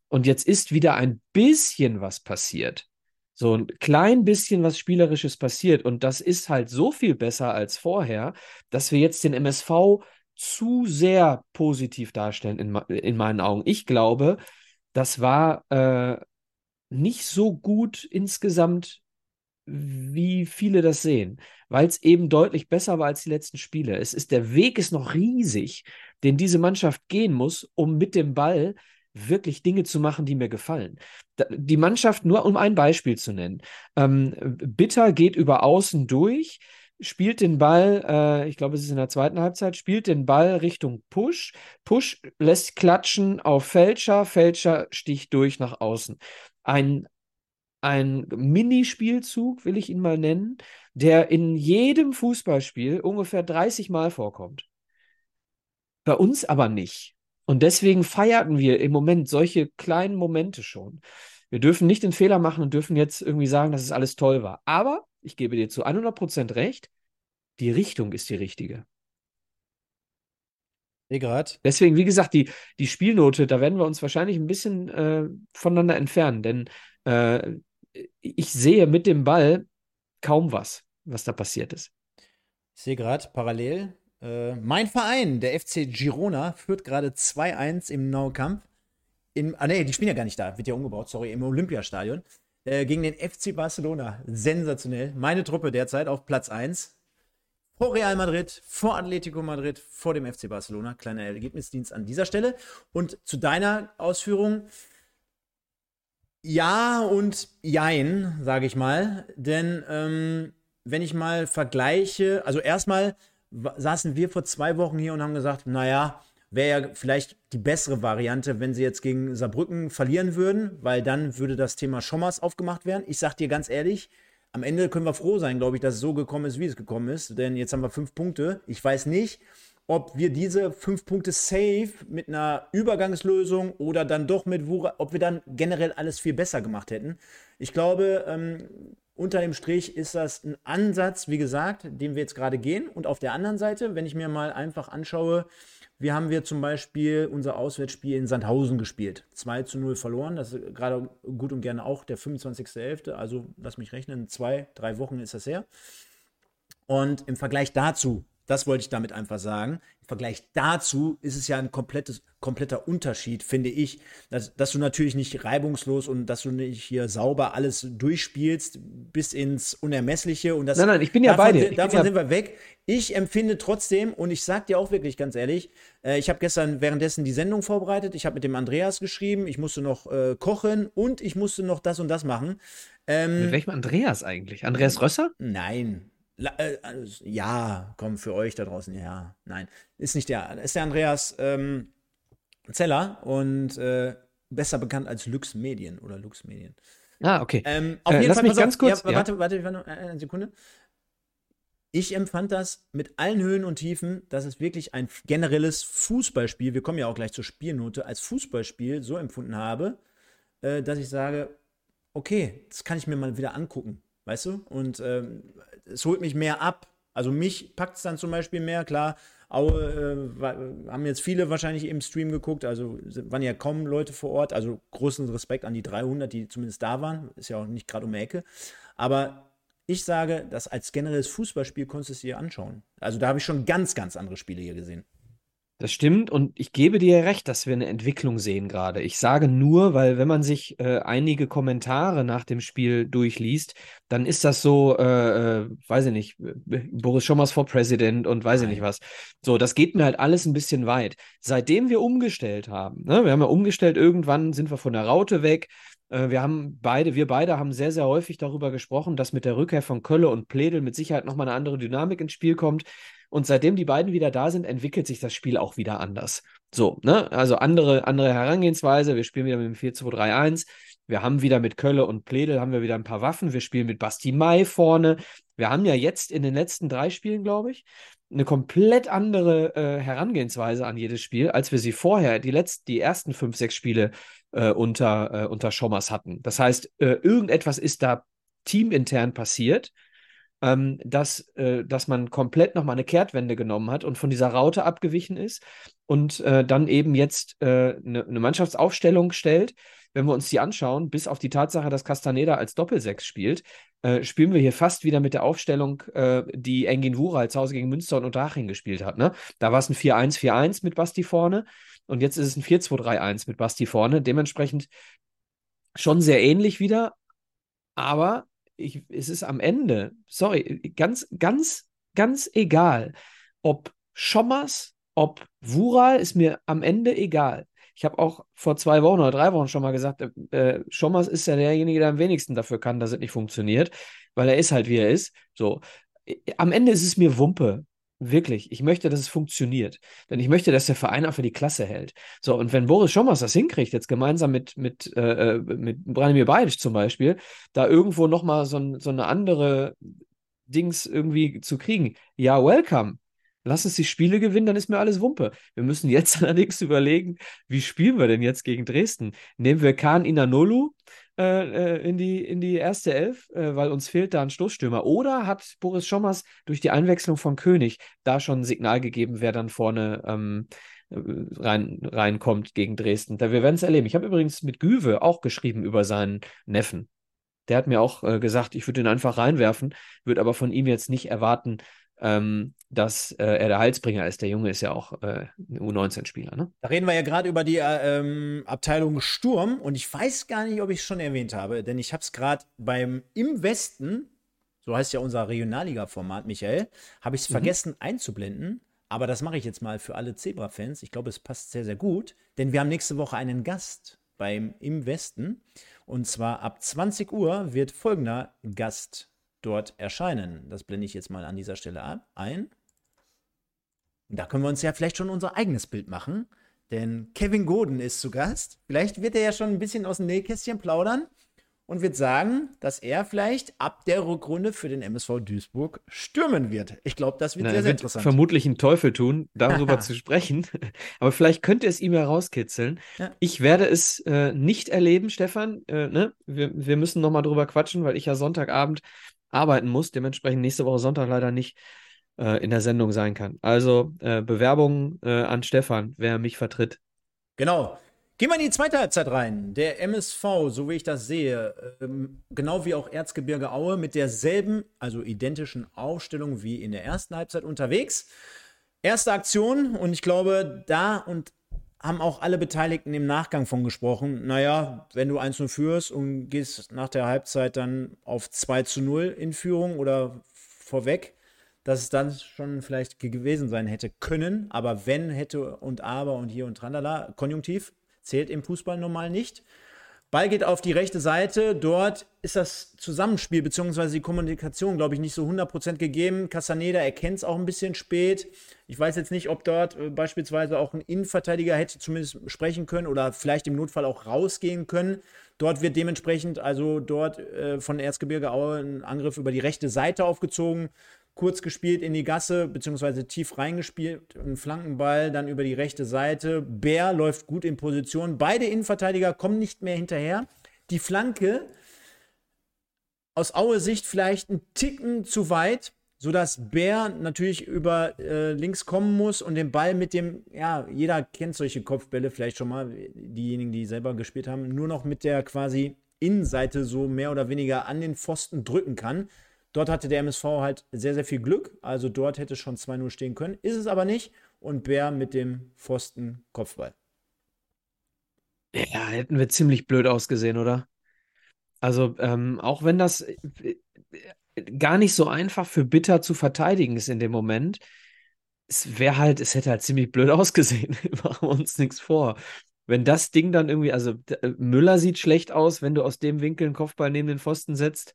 C: Und jetzt ist wieder ein bisschen was passiert. So ein klein bisschen was Spielerisches passiert. Und das ist halt so viel besser als vorher, dass wir jetzt den MSV zu sehr positiv darstellen, in, in meinen Augen. Ich glaube, das war äh, nicht so gut insgesamt wie viele das sehen, weil es eben deutlich besser war als die letzten Spiele. Es ist der Weg ist noch riesig, den diese Mannschaft gehen muss, um mit dem Ball wirklich Dinge zu machen, die mir gefallen. Die Mannschaft, nur um ein Beispiel zu nennen, ähm, Bitter geht über Außen durch, spielt den Ball, äh, ich glaube, es ist in der zweiten Halbzeit, spielt den Ball Richtung Push. Push lässt klatschen auf Fälscher, Fälscher sticht durch nach außen. Ein, ein Minispielzug, will ich ihn mal nennen, der in jedem Fußballspiel ungefähr 30 Mal vorkommt. Bei uns aber nicht. Und deswegen feierten wir im Moment solche kleinen Momente schon. Wir dürfen nicht den Fehler machen und dürfen jetzt irgendwie sagen, dass es alles toll war. Aber ich gebe dir zu 100% recht, die Richtung ist die richtige.
B: Grad.
C: Deswegen, wie gesagt, die, die Spielnote, da werden wir uns wahrscheinlich ein bisschen äh, voneinander entfernen, denn äh, ich sehe mit dem Ball kaum was, was da passiert ist.
B: Ich sehe gerade parallel, äh, mein Verein, der FC Girona, führt gerade 2-1 im Nou-Kampf. ah, nee, die spielen ja gar nicht da, wird ja umgebaut, sorry, im Olympiastadion. Äh, gegen den FC Barcelona. Sensationell. Meine Truppe derzeit auf Platz 1. Vor Real Madrid, vor Atletico Madrid, vor dem FC Barcelona. Kleiner Ergebnisdienst an dieser Stelle. Und zu deiner Ausführung. Ja und jein, sage ich mal. Denn ähm, wenn ich mal vergleiche, also erstmal saßen wir vor zwei Wochen hier und haben gesagt, naja, wäre ja vielleicht die bessere Variante, wenn sie jetzt gegen Saarbrücken verlieren würden, weil dann würde das Thema Schommers aufgemacht werden. Ich sag dir ganz ehrlich, am Ende können wir froh sein, glaube ich, dass es so gekommen ist, wie es gekommen ist. Denn jetzt haben wir fünf Punkte. Ich weiß nicht, ob wir diese fünf Punkte safe mit einer Übergangslösung oder dann doch mit Wura, ob wir dann generell alles viel besser gemacht hätten. Ich glaube, ähm, unter dem Strich ist das ein Ansatz, wie gesagt, den wir jetzt gerade gehen. Und auf der anderen Seite, wenn ich mir mal einfach anschaue, wie haben wir zum Beispiel unser Auswärtsspiel in Sandhausen gespielt? 2 zu 0 verloren. Das ist gerade gut und gerne auch der 25.11. Also lass mich rechnen, zwei, drei Wochen ist das her. Und im Vergleich dazu das wollte ich damit einfach sagen. Im Vergleich dazu ist es ja ein kompletter Unterschied, finde ich, dass, dass, du natürlich nicht reibungslos und dass du nicht hier sauber alles durchspielst bis ins Unermessliche. Und das,
C: nein, nein, ich bin ja davon, bei dir.
B: Ich davon ja sind wir weg. Ich empfinde trotzdem, und ich sag dir auch wirklich ganz ehrlich, äh, ich habe gestern währenddessen die Sendung vorbereitet, ich habe mit dem Andreas geschrieben, ich musste noch äh, kochen und ich musste noch das und das machen.
C: Ähm, mit welchem Andreas eigentlich? Andreas Rösser?
B: Nein, ja, komm, für euch da draußen, ja, nein. Ist nicht der, ist der Andreas ähm, Zeller und äh, besser bekannt als Lux Medien oder Lux Medien.
C: Ah, okay.
B: Ähm, auf äh, jeden
C: lass
B: Fall,
C: mich ganz
B: auf,
C: kurz.
B: Ja, ja. Warte, warte, warte, eine Sekunde. Ich empfand das mit allen Höhen und Tiefen, dass es wirklich ein generelles Fußballspiel, wir kommen ja auch gleich zur Spielnote, als Fußballspiel so empfunden habe, äh, dass ich sage, okay, das kann ich mir mal wieder angucken, weißt du? Und ähm, es holt mich mehr ab. Also mich packt es dann zum Beispiel mehr, klar. Aue äh, haben jetzt viele wahrscheinlich im Stream geguckt, also waren ja kaum Leute vor Ort. Also großen Respekt an die 300, die zumindest da waren. Ist ja auch nicht gerade um die Ecke. Aber ich sage, das als generelles Fußballspiel konntest du dir anschauen. Also da habe ich schon ganz, ganz andere Spiele hier gesehen.
C: Das stimmt und ich gebe dir recht, dass wir eine Entwicklung sehen gerade. Ich sage nur, weil wenn man sich äh, einige Kommentare nach dem Spiel durchliest, dann ist das so, äh, äh, weiß ich nicht, Boris Schommers vor President und weiß Nein. ich nicht was. So, das geht mir halt alles ein bisschen weit. Seitdem wir umgestellt haben, ne, wir haben ja umgestellt, irgendwann sind wir von der Raute weg. Äh, wir haben beide, wir beide haben sehr, sehr häufig darüber gesprochen, dass mit der Rückkehr von Kölle und Pledel mit Sicherheit nochmal eine andere Dynamik ins Spiel kommt. Und seitdem die beiden wieder da sind, entwickelt sich das Spiel auch wieder anders. So, ne? Also andere, andere Herangehensweise. Wir spielen wieder mit dem 4-2-3-1. Wir haben wieder mit Kölle und Pledel haben wir wieder ein paar Waffen. Wir spielen mit Basti Mai vorne. Wir haben ja jetzt in den letzten drei Spielen, glaube ich, eine komplett andere äh, Herangehensweise an jedes Spiel, als wir sie vorher, die letzten, die ersten fünf, sechs Spiele äh, unter, äh, unter Schommers hatten. Das heißt, äh, irgendetwas ist da teamintern passiert ähm, dass, äh, dass man komplett nochmal eine Kehrtwende genommen hat und von dieser Raute abgewichen ist und äh, dann eben jetzt eine äh, ne, ne Mannschaftsaufstellung stellt. Wenn wir uns die anschauen, bis auf die Tatsache, dass Castaneda als Doppelsechs spielt, äh, spielen wir hier fast wieder mit der Aufstellung, äh, die Engin Wural zu Hause gegen Münster und Unterhaching gespielt hat. Ne? Da war es ein 4-1-4-1 mit Basti vorne und jetzt ist es ein 4-2-3-1 mit Basti vorne. Dementsprechend schon sehr ähnlich wieder, aber ich, es ist am Ende, sorry, ganz, ganz, ganz egal, ob Schommers, ob Wural, ist mir am Ende egal. Ich habe auch vor zwei Wochen oder drei Wochen schon mal gesagt, äh, äh, Schommers ist ja derjenige, der am wenigsten dafür kann, dass es nicht funktioniert, weil er ist halt, wie er ist. So. Äh, am Ende ist es mir Wumpe. Wirklich. Ich möchte, dass es funktioniert. Denn ich möchte, dass der Verein einfach die Klasse hält. So, und wenn Boris Schommers das hinkriegt, jetzt gemeinsam mit, mit, äh, äh mit Branimir Bajic zum Beispiel, da irgendwo nochmal so, so eine andere Dings irgendwie zu kriegen, ja, welcome. Lass uns die Spiele gewinnen, dann ist mir alles Wumpe. Wir müssen jetzt <laughs> allerdings überlegen, wie spielen wir denn jetzt gegen Dresden? Nehmen wir Kahn Inanolu äh, äh, in, die, in die erste Elf, äh, weil uns fehlt da ein Stoßstürmer. Oder hat Boris Schommers durch die Einwechslung von König da schon ein Signal gegeben, wer dann vorne ähm, äh, rein, reinkommt gegen Dresden? Da, wir werden es erleben. Ich habe übrigens mit Güwe auch geschrieben über seinen Neffen. Der hat mir auch äh, gesagt, ich würde ihn einfach reinwerfen, würde aber von ihm jetzt nicht erwarten, ähm, dass äh, er der Halsbringer ist. Der Junge ist ja auch äh, U19-Spieler. Ne?
B: Da reden wir ja gerade über die äh, ähm, Abteilung Sturm und ich weiß gar nicht, ob ich es schon erwähnt habe, denn ich habe es gerade beim Im Westen, so heißt ja unser Regionalliga-Format, Michael, habe ich es mhm. vergessen einzublenden. Aber das mache ich jetzt mal für alle Zebra-Fans. Ich glaube, es passt sehr, sehr gut, denn wir haben nächste Woche einen Gast beim Im Westen. Und zwar ab 20 Uhr wird folgender Gast dort erscheinen. Das blende ich jetzt mal an dieser Stelle ab, ein. Und da können wir uns ja vielleicht schon unser eigenes Bild machen, denn Kevin Goden ist zu Gast. Vielleicht wird er ja schon ein bisschen aus dem Nähkästchen plaudern und wird sagen, dass er vielleicht ab der Rückrunde für den MSV Duisburg stürmen wird. Ich glaube, das wird Na, sehr, sehr wird interessant.
C: Vermutlich einen Teufel tun, darüber <laughs> zu sprechen. <laughs> Aber vielleicht könnte es ihm herauskitzeln. Ja. Ich werde es äh, nicht erleben, Stefan. Äh, ne? wir, wir müssen noch mal drüber quatschen, weil ich ja Sonntagabend arbeiten muss, dementsprechend nächste Woche Sonntag leider nicht äh, in der Sendung sein kann. Also äh, Bewerbungen äh, an Stefan, wer mich vertritt.
B: Genau. Gehen wir in die zweite Halbzeit rein. Der MSV, so wie ich das sehe, ähm, genau wie auch Erzgebirge Aue, mit derselben, also identischen Aufstellung wie in der ersten Halbzeit unterwegs. Erste Aktion und ich glaube, da und haben auch alle Beteiligten im Nachgang von gesprochen. Naja, wenn du 1-0 führst und gehst nach der Halbzeit dann auf 2 zu 0 in Führung oder vorweg, dass es dann schon vielleicht gewesen sein hätte können. Aber wenn, hätte und aber und hier und tralala, Konjunktiv, zählt im Fußball normal nicht. Ball geht auf die rechte Seite. Dort ist das Zusammenspiel bzw. die Kommunikation, glaube ich, nicht so 100% gegeben. Casaneda erkennt es auch ein bisschen spät. Ich weiß jetzt nicht, ob dort äh, beispielsweise auch ein Innenverteidiger hätte zumindest sprechen können oder vielleicht im Notfall auch rausgehen können. Dort wird dementsprechend also dort äh, von Erzgebirge Aue ein Angriff über die rechte Seite aufgezogen kurz gespielt in die Gasse, beziehungsweise tief reingespielt, ein Flankenball dann über die rechte Seite. Bär läuft gut in Position. Beide Innenverteidiger kommen nicht mehr hinterher. Die Flanke aus Aue Sicht vielleicht ein Ticken zu weit, sodass Bär natürlich über äh, links kommen muss und den Ball mit dem, ja, jeder kennt solche Kopfbälle vielleicht schon mal, diejenigen, die selber gespielt haben, nur noch mit der quasi Innenseite so mehr oder weniger an den Pfosten drücken kann. Dort hatte der MSV halt sehr, sehr viel Glück. Also dort hätte schon 2-0 stehen können. Ist es aber nicht. Und Bär mit dem Pfosten Kopfball.
C: Ja, hätten wir ziemlich blöd ausgesehen, oder? Also, ähm, auch wenn das äh, gar nicht so einfach für Bitter zu verteidigen ist in dem Moment, es wäre halt, es hätte halt ziemlich blöd <laughs> ausgesehen. Machen wir uns nichts vor. Wenn das Ding dann irgendwie, also äh, Müller sieht schlecht aus, wenn du aus dem Winkel einen Kopfball neben den Pfosten setzt.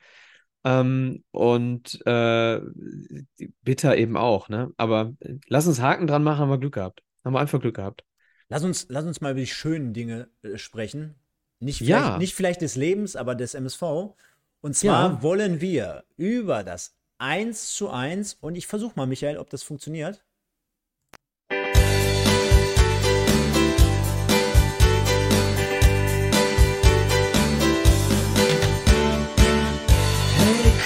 C: Ähm, und äh, bitter eben auch, ne? Aber äh, lass uns Haken dran machen, haben wir Glück gehabt. Haben wir einfach Glück gehabt.
B: Lass uns, lass uns mal über die schönen Dinge äh, sprechen. Nicht vielleicht, ja. nicht vielleicht des Lebens, aber des MSV. Und zwar ja. wollen wir über das 1 zu 1, und ich versuche mal, Michael, ob das funktioniert.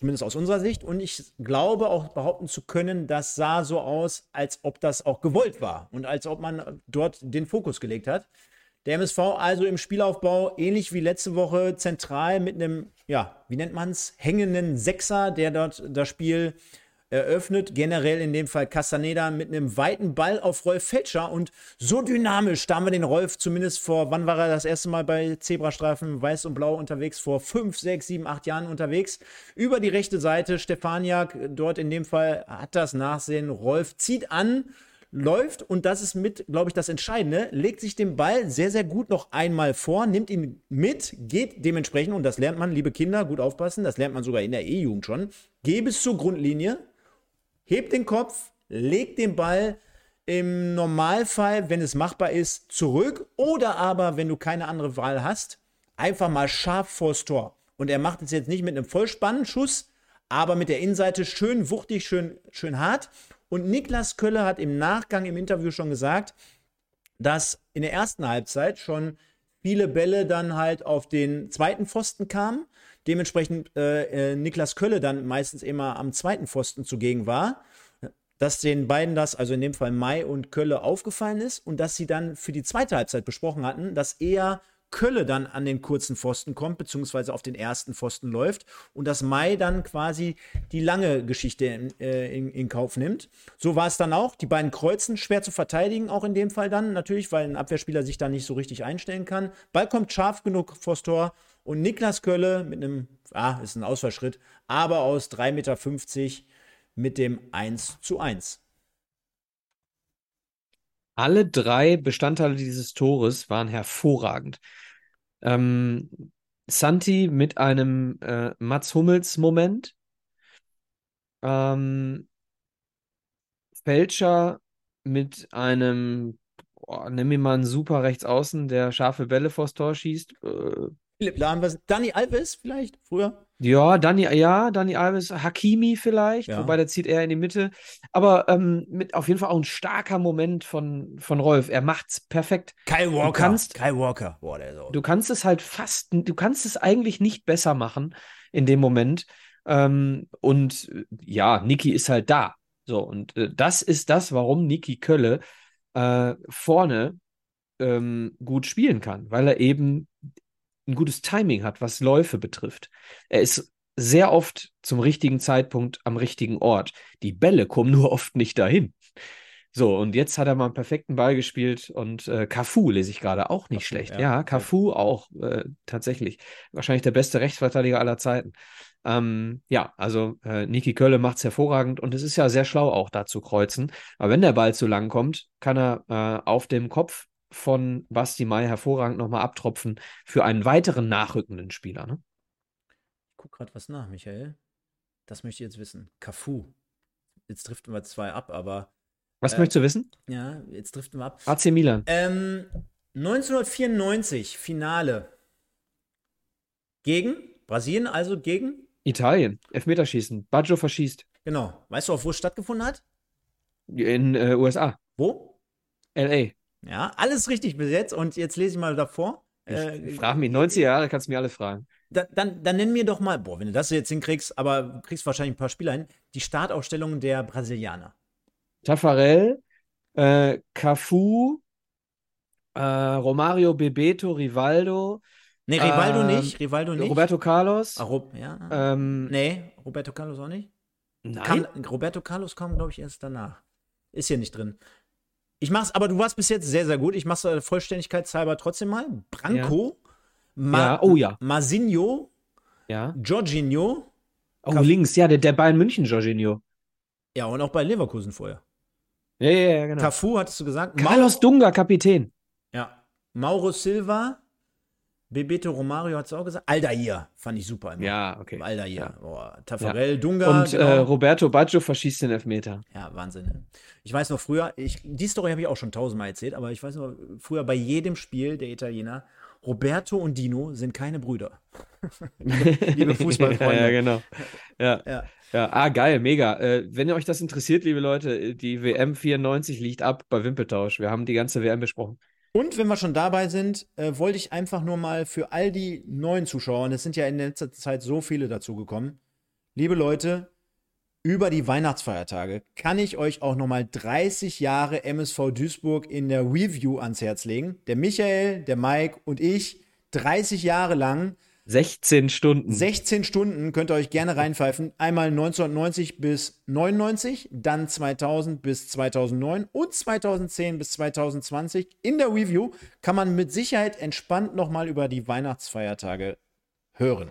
B: Zumindest aus unserer Sicht. Und ich glaube auch behaupten zu können, das sah so aus, als ob das auch gewollt war und als ob man dort den Fokus gelegt hat. Der MSV also im Spielaufbau ähnlich wie letzte Woche zentral mit einem, ja, wie nennt man es, hängenden Sechser, der dort das Spiel eröffnet. Generell in dem Fall Castaneda mit einem weiten Ball auf Rolf Felscher und so dynamisch. Da haben wir den Rolf zumindest vor, wann war er das erste Mal bei Zebrastreifen Weiß und Blau unterwegs? Vor fünf, sechs, sieben, acht Jahren unterwegs. Über die rechte Seite. Stefaniak dort in dem Fall hat das Nachsehen. Rolf zieht an läuft und das ist mit, glaube ich, das Entscheidende, legt sich den Ball sehr, sehr gut noch einmal vor, nimmt ihn mit, geht dementsprechend, und das lernt man, liebe Kinder, gut aufpassen, das lernt man sogar in der E-Jugend schon, geh bis zur Grundlinie, hebt den Kopf, legt den Ball im Normalfall, wenn es machbar ist, zurück oder aber, wenn du keine andere Wahl hast, einfach mal scharf vors Tor. Und er macht es jetzt nicht mit einem Vollspannenschuss, aber mit der Innenseite schön wuchtig, schön, schön hart. Und Niklas Kölle hat im Nachgang im Interview schon gesagt, dass in der ersten Halbzeit schon viele Bälle dann halt auf den zweiten Pfosten kamen dementsprechend äh, äh, Niklas Kölle dann meistens immer am zweiten Pfosten zugegen war, dass den beiden das, also in dem Fall Mai und Kölle, aufgefallen ist und dass sie dann für die zweite Halbzeit besprochen hatten, dass eher Kölle dann an den kurzen Pfosten kommt, beziehungsweise auf den ersten Pfosten läuft und dass Mai dann quasi die lange Geschichte in, äh, in, in Kauf nimmt. So war es dann auch. Die beiden Kreuzen schwer zu verteidigen, auch in dem Fall dann natürlich, weil ein Abwehrspieler sich da nicht so richtig einstellen kann. Ball kommt scharf genug vors Tor und Niklas Kölle mit einem, ah, ist ein Ausfallschritt, aber aus 3,50 Meter mit dem 1 zu 1.
C: Alle drei Bestandteile dieses Tores waren hervorragend. Ähm, Santi mit einem äh, Mats Hummels-Moment. Ähm, Fälscher mit einem, oh, nimm mir mal einen super Rechtsaußen, der scharfe Bälle vors Tor schießt. Äh,
B: Philipp Lahm, was, Dani Alves vielleicht früher?
C: Ja, Dani, ja, Dani Alves, Hakimi vielleicht, ja. wobei der zieht eher in die Mitte. Aber ähm, mit auf jeden Fall auch ein starker Moment von, von Rolf. Er macht's perfekt.
B: Kyle Walker.
C: Du kannst,
B: Kyle Walker. Boah, der so.
C: Du kannst es halt fast, du kannst es eigentlich nicht besser machen in dem Moment. Ähm, und ja, Niki ist halt da. So, und äh, das ist das, warum Niki Kölle äh, vorne ähm, gut spielen kann, weil er eben ein gutes Timing hat, was Läufe betrifft. Er ist sehr oft zum richtigen Zeitpunkt am richtigen Ort. Die Bälle kommen <laughs> nur oft nicht dahin. So, und jetzt hat er mal einen perfekten Ball gespielt und äh, Cafu lese ich gerade auch nicht Cafu, schlecht. Ja, ja Cafu auch äh, tatsächlich. Wahrscheinlich der beste Rechtsverteidiger aller Zeiten. Ähm, ja, also äh, Niki Kölle macht es hervorragend und es ist ja sehr schlau auch da zu kreuzen. Aber wenn der Ball zu lang kommt, kann er äh, auf dem Kopf von Basti Mai hervorragend nochmal abtropfen für einen weiteren nachrückenden Spieler. Ne?
B: Ich gucke gerade was nach, Michael. Das möchte ich jetzt wissen. Cafu. Jetzt driften wir zwei ab, aber.
C: Was äh, möchtest du wissen?
B: Ja, jetzt driften wir ab.
C: AC Milan.
B: Ähm, 1994, Finale. Gegen? Brasilien, also gegen?
C: Italien. Elfmeterschießen. Baggio verschießt.
B: Genau. Weißt du, auch wo es stattgefunden hat?
C: In äh, USA.
B: Wo?
C: LA.
B: Ja, alles richtig bis jetzt. Und jetzt lese ich mal davor.
C: Äh, frag mich, 90 Jahre kannst du mir alle fragen.
B: Dann, dann, dann nenn mir doch mal, boah, wenn du das jetzt hinkriegst, aber du kriegst wahrscheinlich ein paar Spieler hin, die Startaufstellung der Brasilianer.
C: Tafarel, äh, Cafu, äh, Romario Bebeto, Rivaldo.
B: Nee, Rivaldo äh, nicht, Rivaldo nicht.
C: Roberto Carlos.
B: Ah, Rob, ja. Ähm, nee, Roberto Carlos auch nicht.
C: Nein.
B: Kam, Roberto Carlos kam, glaube ich, erst danach. Ist hier nicht drin. Ich mach's, aber du warst bis jetzt sehr, sehr gut. Ich mach's äh, vollständigkeitshalber trotzdem mal. Branco,
C: ja. Ma ja. Oh, ja.
B: Masinho,
C: ja.
B: Jorginho.
C: Oh, Kaf links, ja, der, der Bayern München Jorginho.
B: Ja, und auch bei Leverkusen vorher.
C: Ja, ja, ja, genau.
B: Cafu, hattest du gesagt?
C: Carlos Mauro Dunga, Kapitän.
B: Ja. Mauro Silva, Bebeto Romario hat es auch gesagt. Aldair fand ich super.
C: Immer. Ja, okay.
B: Aldair.
C: Ja.
B: Boah, Tafarel, ja. Dunga.
C: Und genau. äh, Roberto Baggio verschießt den Elfmeter.
B: Ja, Wahnsinn. Ich weiß noch früher, ich, die Story habe ich auch schon tausendmal erzählt, aber ich weiß noch, früher bei jedem Spiel der Italiener, Roberto und Dino sind keine Brüder. <laughs> liebe Fußballfreunde. <laughs>
C: ja, genau. Ja. ja. Ja, ah, geil, mega. Äh, wenn euch das interessiert, liebe Leute, die WM 94 liegt ab bei Wimpeltausch. Wir haben die ganze WM besprochen.
B: Und wenn wir schon dabei sind, äh, wollte ich einfach nur mal für all die neuen Zuschauer, und es sind ja in letzter Zeit so viele dazugekommen, liebe Leute, über die Weihnachtsfeiertage kann ich euch auch nochmal 30 Jahre MSV Duisburg in der Review ans Herz legen. Der Michael, der Mike und ich, 30 Jahre lang
C: 16 Stunden.
B: 16 Stunden könnt ihr euch gerne reinpfeifen. Einmal 1990 bis 99, dann 2000 bis 2009 und 2010 bis 2020. In der Review kann man mit Sicherheit entspannt nochmal über die Weihnachtsfeiertage hören.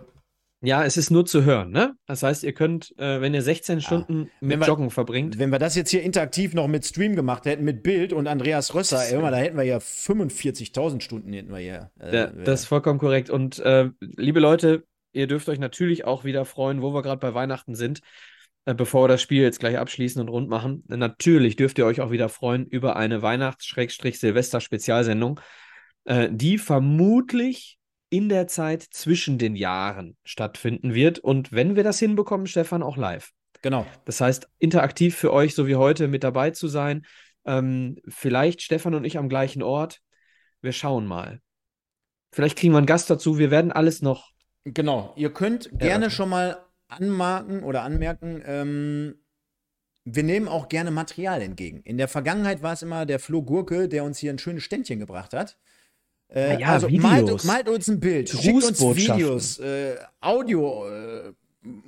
C: Ja, es ist nur zu hören, ne? Das heißt, ihr könnt, äh, wenn ihr 16 Stunden
B: Wenn
C: mit
B: wir-
C: Joggen verbringt,
B: Wenn wir das jetzt hier interaktiv noch mit Stream gemacht hätten, mit Bild und Andreas Rösser, ey, mal, da hätten wir ja 45.000 Stunden hätten wir hier. Äh,
C: Ja, das ist vollkommen korrekt. Und äh, liebe Leute, ihr dürft euch natürlich auch wieder freuen, wo wir gerade bei Weihnachten sind, äh, bevor wir das Spiel jetzt gleich abschließen und rund machen. Natürlich dürft ihr euch auch wieder freuen über eine Weihnachts-Silvester-Spezialsendung, äh, die vermutlich in der Zeit zwischen den Jahren stattfinden wird. Und wenn wir das hinbekommen, Stefan, auch live.
B: genau.
C: Das heißt, interaktiv für euch, so wie heute, mit dabei zu sein. Ähm, vielleicht Stefan und ich am gleichen Ort. Wir schauen mal. Vielleicht kriegen wir einen Gast dazu. Wir werden alles noch.
B: Genau. Ihr könnt gerne schon mal anmarken oder anmerken, ähm, wir nehmen auch gerne Material entgegen. In der Vergangenheit war es immer der Flo Gurke, der uns hier ein schönes Ständchen gebracht hat. Äh,
C: ja,
B: also malt,
C: Videos.
B: malt uns ein Bild, schickt uns. Videos, äh, Audio äh,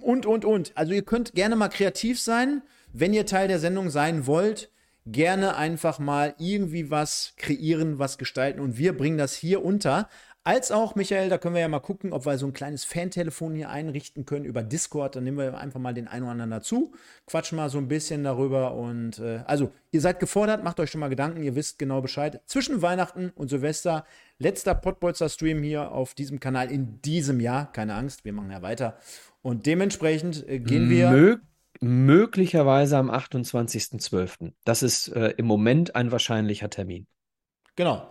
B: und, und, und. Also ihr könnt gerne mal kreativ sein, wenn ihr Teil der Sendung sein wollt. Gerne einfach mal irgendwie was kreieren, was gestalten und wir bringen das hier unter. Als auch, Michael, da können wir ja mal gucken, ob wir so ein kleines Fantelefon hier einrichten können über Discord. Dann nehmen wir einfach mal den einen oder anderen dazu, quatschen mal so ein bisschen darüber. Und äh, also, ihr seid gefordert, macht euch schon mal Gedanken, ihr wisst genau Bescheid. Zwischen Weihnachten und Silvester, letzter Pottbolzer-Stream hier auf diesem Kanal in diesem Jahr. Keine Angst, wir machen ja weiter. Und dementsprechend äh, gehen wir.
C: Mö möglicherweise am 28.12. Das ist äh, im Moment ein wahrscheinlicher Termin.
B: Genau.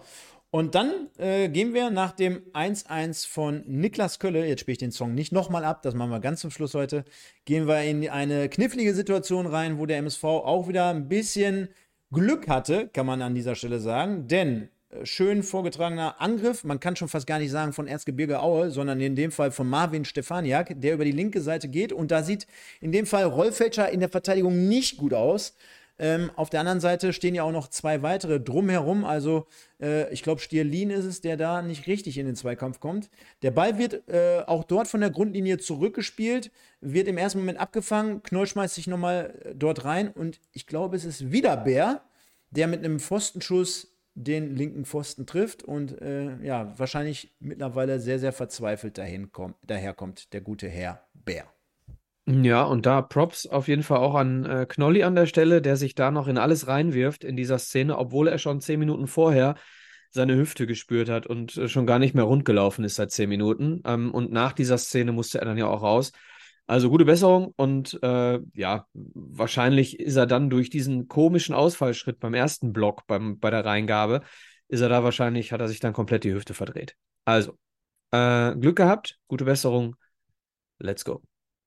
B: Und dann äh, gehen wir nach dem 1-1 von Niklas Kölle, jetzt spiele ich den Song nicht nochmal ab, das machen wir ganz zum Schluss heute, gehen wir in eine knifflige Situation rein, wo der MSV auch wieder ein bisschen Glück hatte, kann man an dieser Stelle sagen, denn schön vorgetragener Angriff, man kann schon fast gar nicht sagen von Erzgebirge Aue, sondern in dem Fall von Marvin Stefaniak, der über die linke Seite geht und da sieht in dem Fall Rollfälscher in der Verteidigung nicht gut aus. Ähm, auf der anderen Seite stehen ja auch noch zwei weitere drumherum. Also, äh, ich glaube, Stierlin ist es, der da nicht richtig in den Zweikampf kommt. Der Ball wird äh, auch dort von der Grundlinie zurückgespielt, wird im ersten Moment abgefangen. Knoll schmeißt sich nochmal äh, dort rein und ich glaube, es ist wieder Bär, der mit einem Pfostenschuss den linken Pfosten trifft und äh, ja, wahrscheinlich mittlerweile sehr, sehr verzweifelt dahin kommt, daherkommt, der gute Herr Bär.
C: Ja, und da Props auf jeden Fall auch an äh, Knolli an der Stelle, der sich da noch in alles reinwirft in dieser Szene, obwohl er schon zehn Minuten vorher seine Hüfte gespürt hat und äh, schon gar nicht mehr rund gelaufen ist seit zehn Minuten. Ähm, und nach dieser Szene musste er dann ja auch raus. Also gute Besserung und äh, ja, wahrscheinlich ist er dann durch diesen komischen Ausfallschritt beim ersten Block beim, bei der Reingabe, ist er da wahrscheinlich, hat er sich dann komplett die Hüfte verdreht. Also, äh, Glück gehabt, gute Besserung, let's go.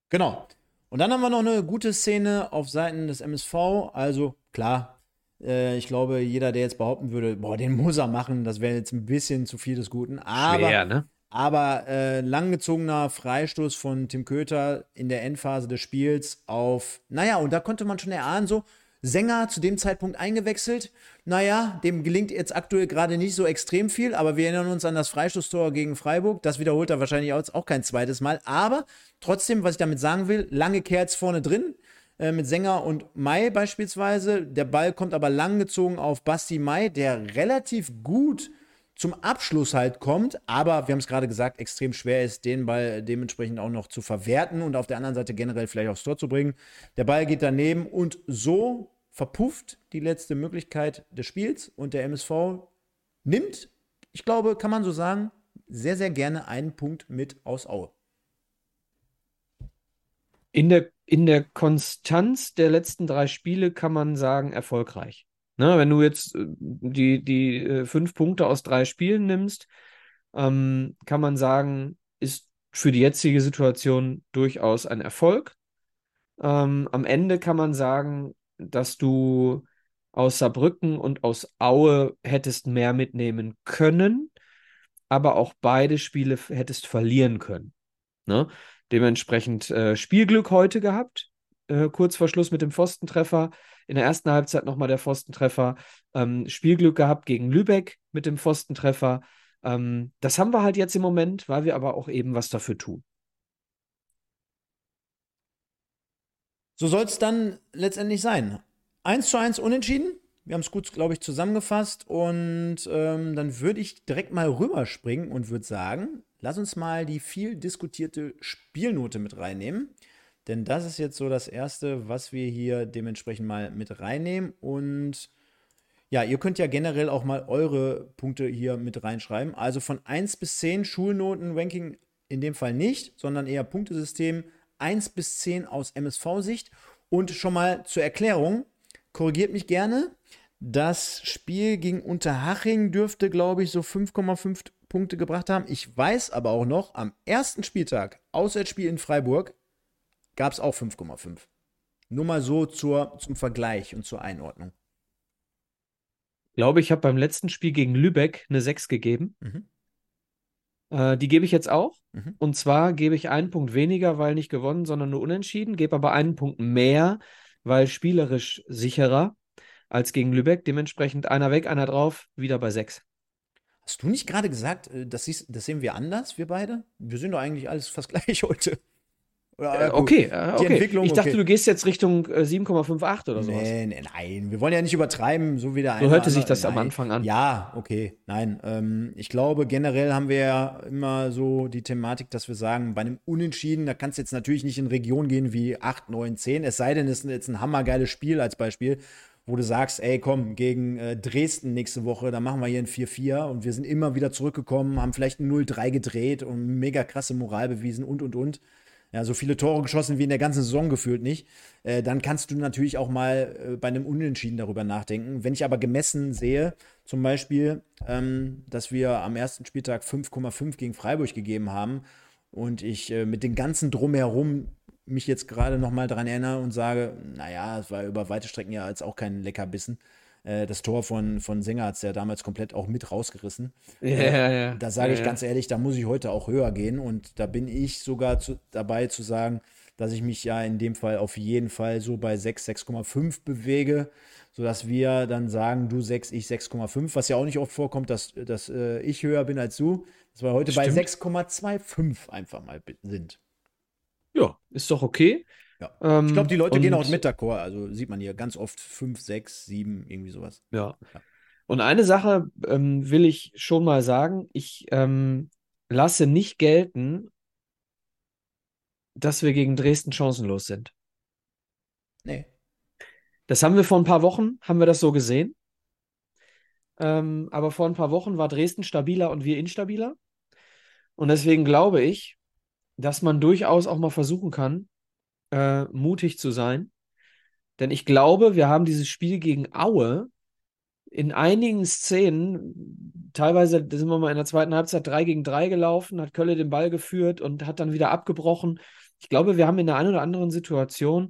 B: Genau. Und dann haben wir noch eine gute Szene auf Seiten des MSV. Also klar, äh, ich glaube, jeder, der jetzt behaupten würde, boah, den muss er machen, das wäre jetzt ein bisschen zu viel des Guten. Aber,
C: Schwer, ne?
B: Aber äh, langgezogener Freistoß von Tim Köter in der Endphase des Spiels auf, naja, und da konnte man schon erahnen, so, Sänger zu dem Zeitpunkt eingewechselt. Naja, dem gelingt jetzt aktuell gerade nicht so extrem viel, aber wir erinnern uns an das Freistoßtor gegen Freiburg. Das wiederholt er wahrscheinlich auch, kein zweites Mal. Aber trotzdem, was ich damit sagen will, lange Kerls vorne drin. äh, Mit Sänger und Mai beispielsweise. Der Ball kommt aber langgezogen auf Basti Mai, der relativ gut zum Abschluss halt kommt, aber wir haben es gerade gesagt, extrem schwer ist, den Ball dementsprechend auch noch zu verwerten und auf der anderen Seite generell vielleicht aufs Tor zu bringen. Der Ball geht daneben und so verpufft die letzte Möglichkeit des Spiels und der MSV nimmt, ich glaube, kann man so sagen, sehr, sehr gerne einen Punkt mit aus Aue.
C: In der, in der Konstanz der letzten drei Spiele kann man sagen, erfolgreich. Ne, wenn du jetzt äh, die, die äh, fünf Punkte aus drei Spielen nimmst, ähm, kann man sagen, ist für die jetzige Situation durchaus ein Erfolg. Ähm, am Ende kann man sagen, dass du aus Saarbrücken und aus Aue hättest mehr mitnehmen können, aber auch beide Spiele hättest verlieren können. Ne? Dementsprechend äh, Spielglück heute gehabt. Äh, kurz vor Schluss mit dem Pfostentreffer. In der ersten Halbzeit nochmal der Pfostentreffer. Ähm, Spielglück gehabt gegen Lübeck mit dem Pfostentreffer. Ähm, das haben wir halt jetzt im Moment, weil wir aber auch eben was dafür tun.
B: So soll es dann letztendlich sein. 1 zu 1 unentschieden. Wir haben es gut, glaube ich, zusammengefasst. Und ähm, dann würde ich direkt mal rüberspringen und würde sagen, lass uns mal die viel diskutierte Spielnote mit reinnehmen. Denn das ist jetzt so das Erste, was wir hier dementsprechend mal mit reinnehmen. Und ja, ihr könnt ja generell auch mal eure Punkte hier mit reinschreiben. Also von 1 bis 10 Schulnoten-Ranking in dem Fall nicht, sondern eher Punktesystem 1 bis 10 aus MSV-Sicht. Und schon mal zur Erklärung, korrigiert mich gerne, das Spiel gegen Unterhaching dürfte, glaube ich, so 5,5 Punkte gebracht haben. Ich weiß aber auch noch, am ersten Spieltag, Auswärtsspiel in Freiburg, gab es auch 5,5. Nur mal so zur, zum Vergleich und zur Einordnung.
C: Ich glaube, ich habe beim letzten Spiel gegen Lübeck eine 6 gegeben. Mhm. Äh, die gebe ich jetzt auch. Mhm. Und zwar gebe ich einen Punkt weniger, weil nicht gewonnen, sondern nur unentschieden. Gebe aber einen Punkt mehr, weil spielerisch sicherer als gegen Lübeck. Dementsprechend einer weg, einer drauf, wieder bei 6.
B: Hast du nicht gerade gesagt, äh, das, das sehen wir anders, wir beide? Wir sind doch eigentlich alles fast <laughs> gleich heute.
C: Äh, okay, äh, okay. ich dachte, okay. du gehst jetzt Richtung äh, 7,58 oder sowas.
B: Nee, nee, nein, wir wollen ja nicht übertreiben, so wie der
C: So hörte sich das nein. am Anfang an.
B: Ja, okay, nein. Ähm, ich glaube, generell haben wir ja immer so die Thematik, dass wir sagen, bei einem Unentschieden, da kannst du jetzt natürlich nicht in Regionen gehen wie 8, 9, 10, es sei denn, es ist jetzt ein hammergeiles Spiel als Beispiel, wo du sagst, ey, komm, gegen äh, Dresden nächste Woche, da machen wir hier ein 4-4 und wir sind immer wieder zurückgekommen, haben vielleicht ein 0-3 gedreht und mega krasse Moral bewiesen und, und, und ja, so viele Tore geschossen wie in der ganzen Saison gefühlt nicht, äh, dann kannst du natürlich auch mal äh, bei einem Unentschieden darüber nachdenken. Wenn ich aber gemessen sehe, zum Beispiel, ähm, dass wir am ersten Spieltag 5,5 gegen Freiburg gegeben haben und ich äh, mit den ganzen Drumherum mich jetzt gerade noch mal daran erinnere und sage, naja, es war über weite Strecken ja jetzt auch kein Leckerbissen. Äh, das Tor von, von Sänger hat es ja damals komplett auch mit rausgerissen.
C: Ja, äh, ja.
B: Da sage
C: ich
B: ja, ganz ehrlich, da muss ich heute auch höher gehen. Und da bin ich sogar zu, dabei zu sagen, dass ich mich ja in dem Fall auf jeden Fall so bei 6, 6,5 bewege, sodass wir dann sagen, du 6, ich 6,5, was ja auch nicht oft vorkommt, dass, dass äh, ich höher bin als du. Dass wir heute Stimmt. bei 6,25 einfach mal sind.
C: Ja, ist doch okay.
B: Ja. Ähm, ich glaube, die Leute gehen auch mit d'accord. Also sieht man hier ganz oft 5, 6, 7, irgendwie sowas.
C: Ja. ja. Und eine Sache ähm, will ich schon mal sagen. Ich ähm, lasse nicht gelten, dass wir gegen Dresden chancenlos sind.
B: Nee.
C: Das haben wir vor ein paar Wochen, haben wir das so gesehen. Ähm, aber vor ein paar Wochen war Dresden stabiler und wir instabiler. Und deswegen glaube ich, dass man durchaus auch mal versuchen kann, äh, mutig zu sein. Denn ich glaube, wir haben dieses Spiel gegen Aue in einigen Szenen, teilweise sind wir mal in der zweiten Halbzeit 3 gegen 3 gelaufen, hat Kölle den Ball geführt und hat dann wieder abgebrochen. Ich glaube, wir haben in der einen oder anderen Situation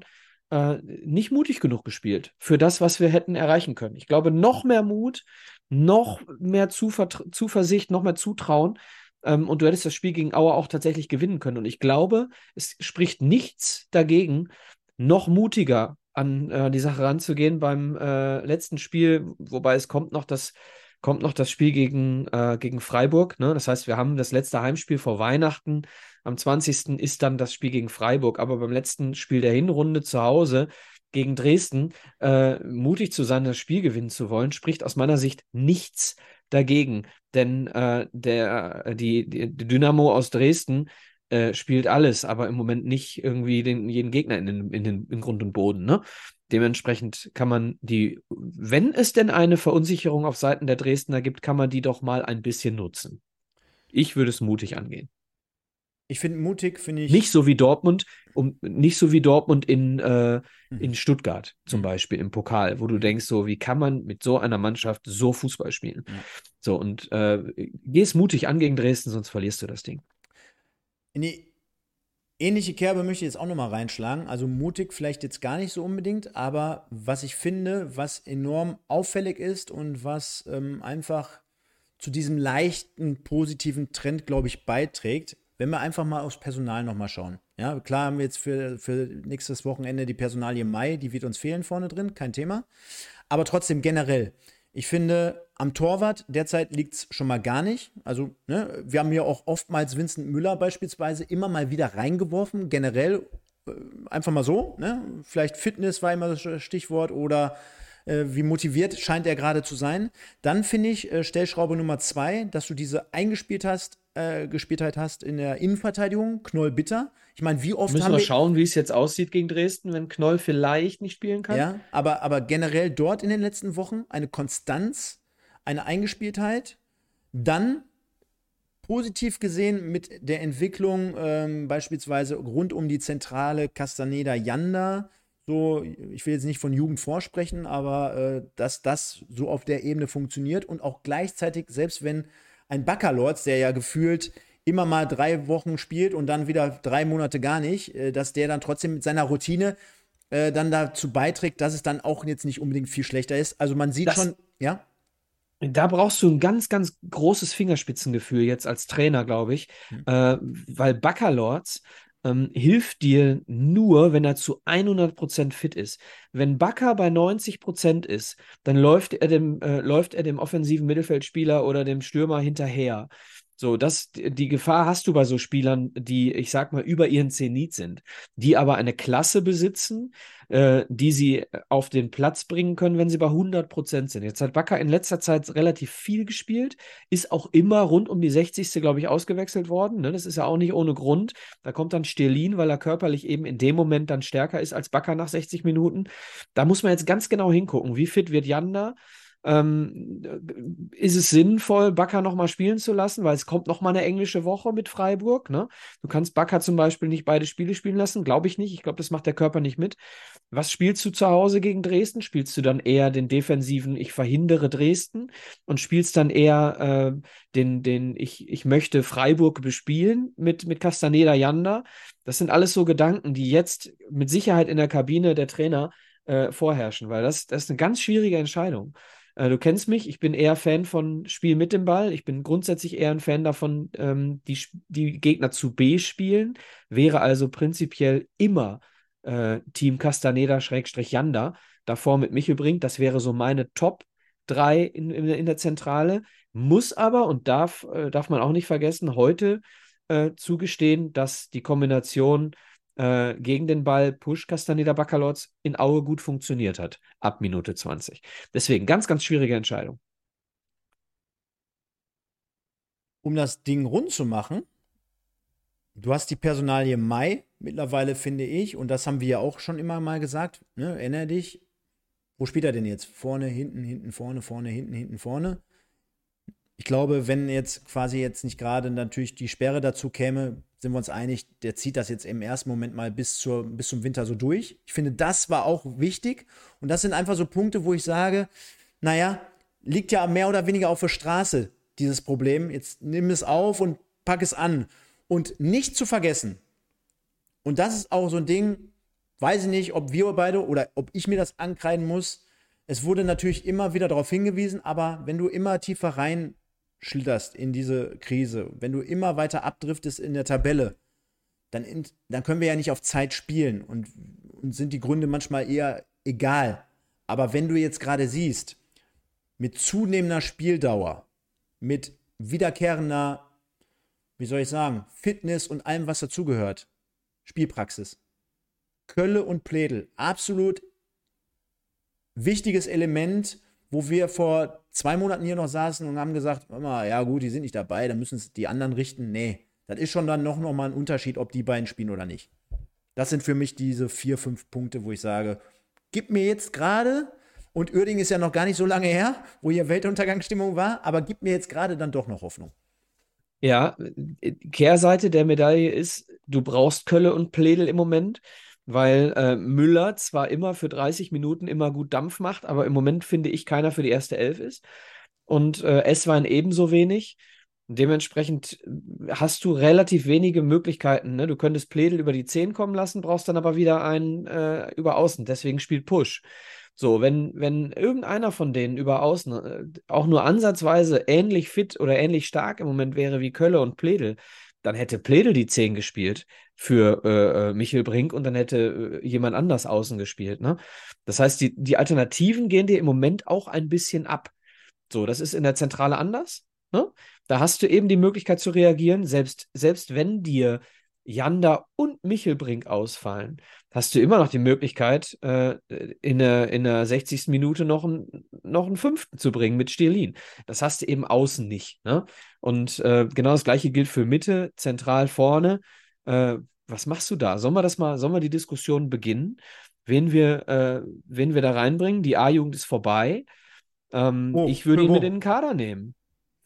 C: äh, nicht mutig genug gespielt für das, was wir hätten erreichen können. Ich glaube, noch mehr Mut, noch mehr Zuver Zuversicht, noch mehr Zutrauen ähm, und du hättest das Spiel gegen Auer auch tatsächlich gewinnen können. Und ich glaube, es spricht nichts dagegen, noch mutiger an äh, die Sache ranzugehen beim äh, letzten Spiel, wobei es kommt noch das kommt noch das Spiel gegen, äh, gegen Freiburg. Ne? Das heißt, wir haben das letzte Heimspiel vor Weihnachten. Am 20. ist dann das Spiel gegen Freiburg. Aber beim letzten Spiel der Hinrunde zu Hause gegen Dresden äh, mutig zu sein, das Spiel gewinnen zu wollen, spricht aus meiner Sicht nichts dagegen. Denn äh, der, die, die, Dynamo aus Dresden äh, spielt alles, aber im Moment nicht irgendwie den, jeden Gegner in den, in den in Grund und Boden. Ne? Dementsprechend kann man die, wenn es denn eine Verunsicherung auf Seiten der Dresdner gibt, kann man die doch mal ein bisschen nutzen. Ich würde es mutig angehen.
B: Ich finde mutig, finde ich.
C: Nicht so wie Dortmund, um, nicht so wie Dortmund in, äh, mhm. in Stuttgart zum mhm. Beispiel im Pokal, wo du mhm. denkst, so, wie kann man mit so einer Mannschaft so Fußball spielen? Mhm. So, und äh, geh es mutig an gegen Dresden, sonst verlierst du das Ding.
B: In die ähnliche Kerbe möchte ich jetzt auch nochmal reinschlagen. Also mutig vielleicht jetzt gar nicht so unbedingt, aber was ich finde, was enorm auffällig ist und was ähm, einfach zu diesem leichten positiven Trend, glaube ich, beiträgt, wenn wir einfach mal aufs Personal nochmal schauen. Ja, klar haben wir jetzt für, für nächstes Wochenende die Personalie Mai, die wird uns fehlen vorne drin, kein Thema. Aber trotzdem generell, ich finde, am Torwart derzeit liegt es schon mal gar nicht. Also, ne, wir haben ja auch oftmals Vincent Müller beispielsweise immer mal wieder reingeworfen, generell äh, einfach mal so. Ne? Vielleicht Fitness war immer das Stichwort oder äh, wie motiviert scheint er gerade zu sein. Dann finde ich äh, Stellschraube Nummer zwei, dass du diese eingespielt hast, äh, Gespieltheit hast in der Innenverteidigung, Knoll bitter. Ich meine, wie oft
C: Müssen wir schauen, wie es jetzt aussieht gegen Dresden, wenn Knoll vielleicht nicht spielen kann.
B: Ja, aber, aber generell dort in den letzten Wochen eine Konstanz, eine Eingespieltheit. Dann positiv gesehen mit der Entwicklung ähm, beispielsweise rund um die Zentrale Castaneda Yanda. So, ich will jetzt nicht von Jugend vorsprechen, aber äh, dass das so auf der Ebene funktioniert und auch gleichzeitig, selbst wenn ein Baccalords, der ja gefühlt immer mal drei Wochen spielt und dann wieder drei Monate gar nicht, äh, dass der dann trotzdem mit seiner Routine äh, dann dazu beiträgt, dass es dann auch jetzt nicht unbedingt viel schlechter ist. Also man sieht das, schon, ja.
C: Da brauchst du ein ganz, ganz großes Fingerspitzengefühl jetzt als Trainer, glaube ich, mhm. äh, weil Baccalords ähm, hilft dir nur, wenn er zu 100% fit ist. Wenn Bakker bei 90% ist, dann läuft er dem, äh, läuft er dem offensiven Mittelfeldspieler oder dem Stürmer hinterher. So, das, die Gefahr hast du bei so Spielern, die, ich sag mal, über ihren Zenit sind, die aber eine Klasse besitzen, äh, die sie auf den Platz bringen können, wenn sie bei 100 Prozent sind. Jetzt hat Bakker in letzter Zeit relativ viel gespielt, ist auch immer rund um die 60. glaube ich, ausgewechselt worden. Ne? Das ist ja auch nicht ohne Grund. Da kommt dann Sterlin, weil er körperlich eben in dem Moment dann stärker ist als Bakker nach 60 Minuten. Da muss man jetzt ganz genau hingucken, wie fit wird Janda. Ähm, ist es sinnvoll, Bakker nochmal spielen zu lassen, weil es kommt nochmal eine englische Woche mit Freiburg. Ne? Du kannst Bakker zum Beispiel nicht beide Spiele spielen lassen, glaube ich nicht. Ich glaube, das macht der Körper nicht mit. Was spielst du zu Hause gegen Dresden? Spielst du dann eher den defensiven, ich verhindere Dresden und spielst dann eher äh, den, den ich, ich möchte Freiburg bespielen mit, mit Castaneda Janda? Das sind alles so Gedanken, die jetzt mit Sicherheit in der Kabine der Trainer äh, vorherrschen, weil das, das ist eine ganz schwierige Entscheidung. Äh, du kennst mich, ich bin eher Fan von Spiel mit dem Ball. Ich bin grundsätzlich eher ein Fan davon, ähm, die, die Gegner zu B spielen. Wäre also prinzipiell immer äh, Team Castaneda-Janda davor mit Michel bringt. Das wäre so meine Top 3 in, in, in der Zentrale. Muss aber und darf, äh, darf man auch nicht vergessen, heute äh, zugestehen, dass die Kombination äh, gegen den Ball Push Castaneda Baccalords in Aue gut funktioniert hat, ab Minute 20. Deswegen ganz, ganz schwierige Entscheidung.
B: Um das Ding rund zu machen, du hast die Personalie Mai mittlerweile, finde ich, und das haben wir ja auch schon immer mal gesagt, ne, erinnere dich, wo spielt er denn jetzt? Vorne, hinten, hinten, vorne, vorne, hinten, hinten, vorne. Ich glaube, wenn jetzt quasi jetzt nicht gerade natürlich die Sperre dazu käme, sind wir uns einig, der zieht das jetzt im ersten Moment mal bis, zur, bis zum Winter so durch. Ich finde, das war auch wichtig. Und das sind einfach so Punkte, wo ich sage, naja, liegt ja mehr oder weniger auf der Straße, dieses Problem. Jetzt nimm es auf und pack es an. Und nicht zu vergessen, und das ist auch so ein Ding, weiß ich nicht, ob wir beide oder ob ich mir das ankreiden muss. Es wurde natürlich immer wieder darauf hingewiesen, aber wenn du immer tiefer rein schlitterst in diese Krise, wenn du immer weiter abdriftest in der Tabelle, dann, in, dann können wir ja nicht auf Zeit spielen und, und sind die Gründe manchmal eher egal. Aber wenn du jetzt gerade siehst, mit zunehmender Spieldauer, mit wiederkehrender, wie soll ich sagen, Fitness und allem, was dazugehört, Spielpraxis, Kölle und Plädel, absolut wichtiges Element wo wir vor zwei Monaten hier noch saßen und haben gesagt, mal, ja gut, die sind nicht dabei, dann müssen es die anderen richten. Nee, das ist schon dann noch, noch mal ein Unterschied, ob die beiden spielen oder nicht. Das sind für mich diese vier, fünf Punkte, wo ich sage, gib mir jetzt gerade, und Uerding ist ja noch gar nicht so lange her, wo hier Weltuntergangsstimmung war, aber gib mir jetzt gerade dann doch noch Hoffnung.
C: Ja, Kehrseite der Medaille ist, du brauchst Kölle und Pledel im Moment weil äh, Müller zwar immer für 30 Minuten immer gut Dampf macht, aber im Moment finde ich keiner für die erste Elf ist. Und äh, Esswein ebenso wenig. Dementsprechend äh, hast du relativ wenige Möglichkeiten. Ne? Du könntest Pledel über die 10 kommen lassen, brauchst dann aber wieder einen äh, über Außen. Deswegen spielt Push. So, wenn, wenn irgendeiner von denen über Außen äh, auch nur ansatzweise ähnlich fit oder ähnlich stark im Moment wäre wie Kölle und Pledel, dann hätte Pledel die 10 gespielt. Für äh, äh, Michel Brink und dann hätte äh, jemand anders außen gespielt. Ne? Das heißt, die, die Alternativen gehen dir im Moment auch ein bisschen ab. So, das ist in der Zentrale anders. Ne? Da hast du eben die Möglichkeit zu reagieren, selbst, selbst wenn dir Janda und Michelbrink ausfallen, hast du immer noch die Möglichkeit, äh, in, der, in der 60. Minute noch, ein, noch einen fünften zu bringen mit Stirlin. Das hast du eben außen nicht. Ne? Und äh, genau das gleiche gilt für Mitte, zentral vorne. Äh, was machst du da? Sollen wir das mal, sollen wir die Diskussion beginnen? Wen wir, äh, wen wir da reinbringen? Die A-Jugend ist vorbei. Ähm, oh, ich würde ihn mit in den Kader nehmen.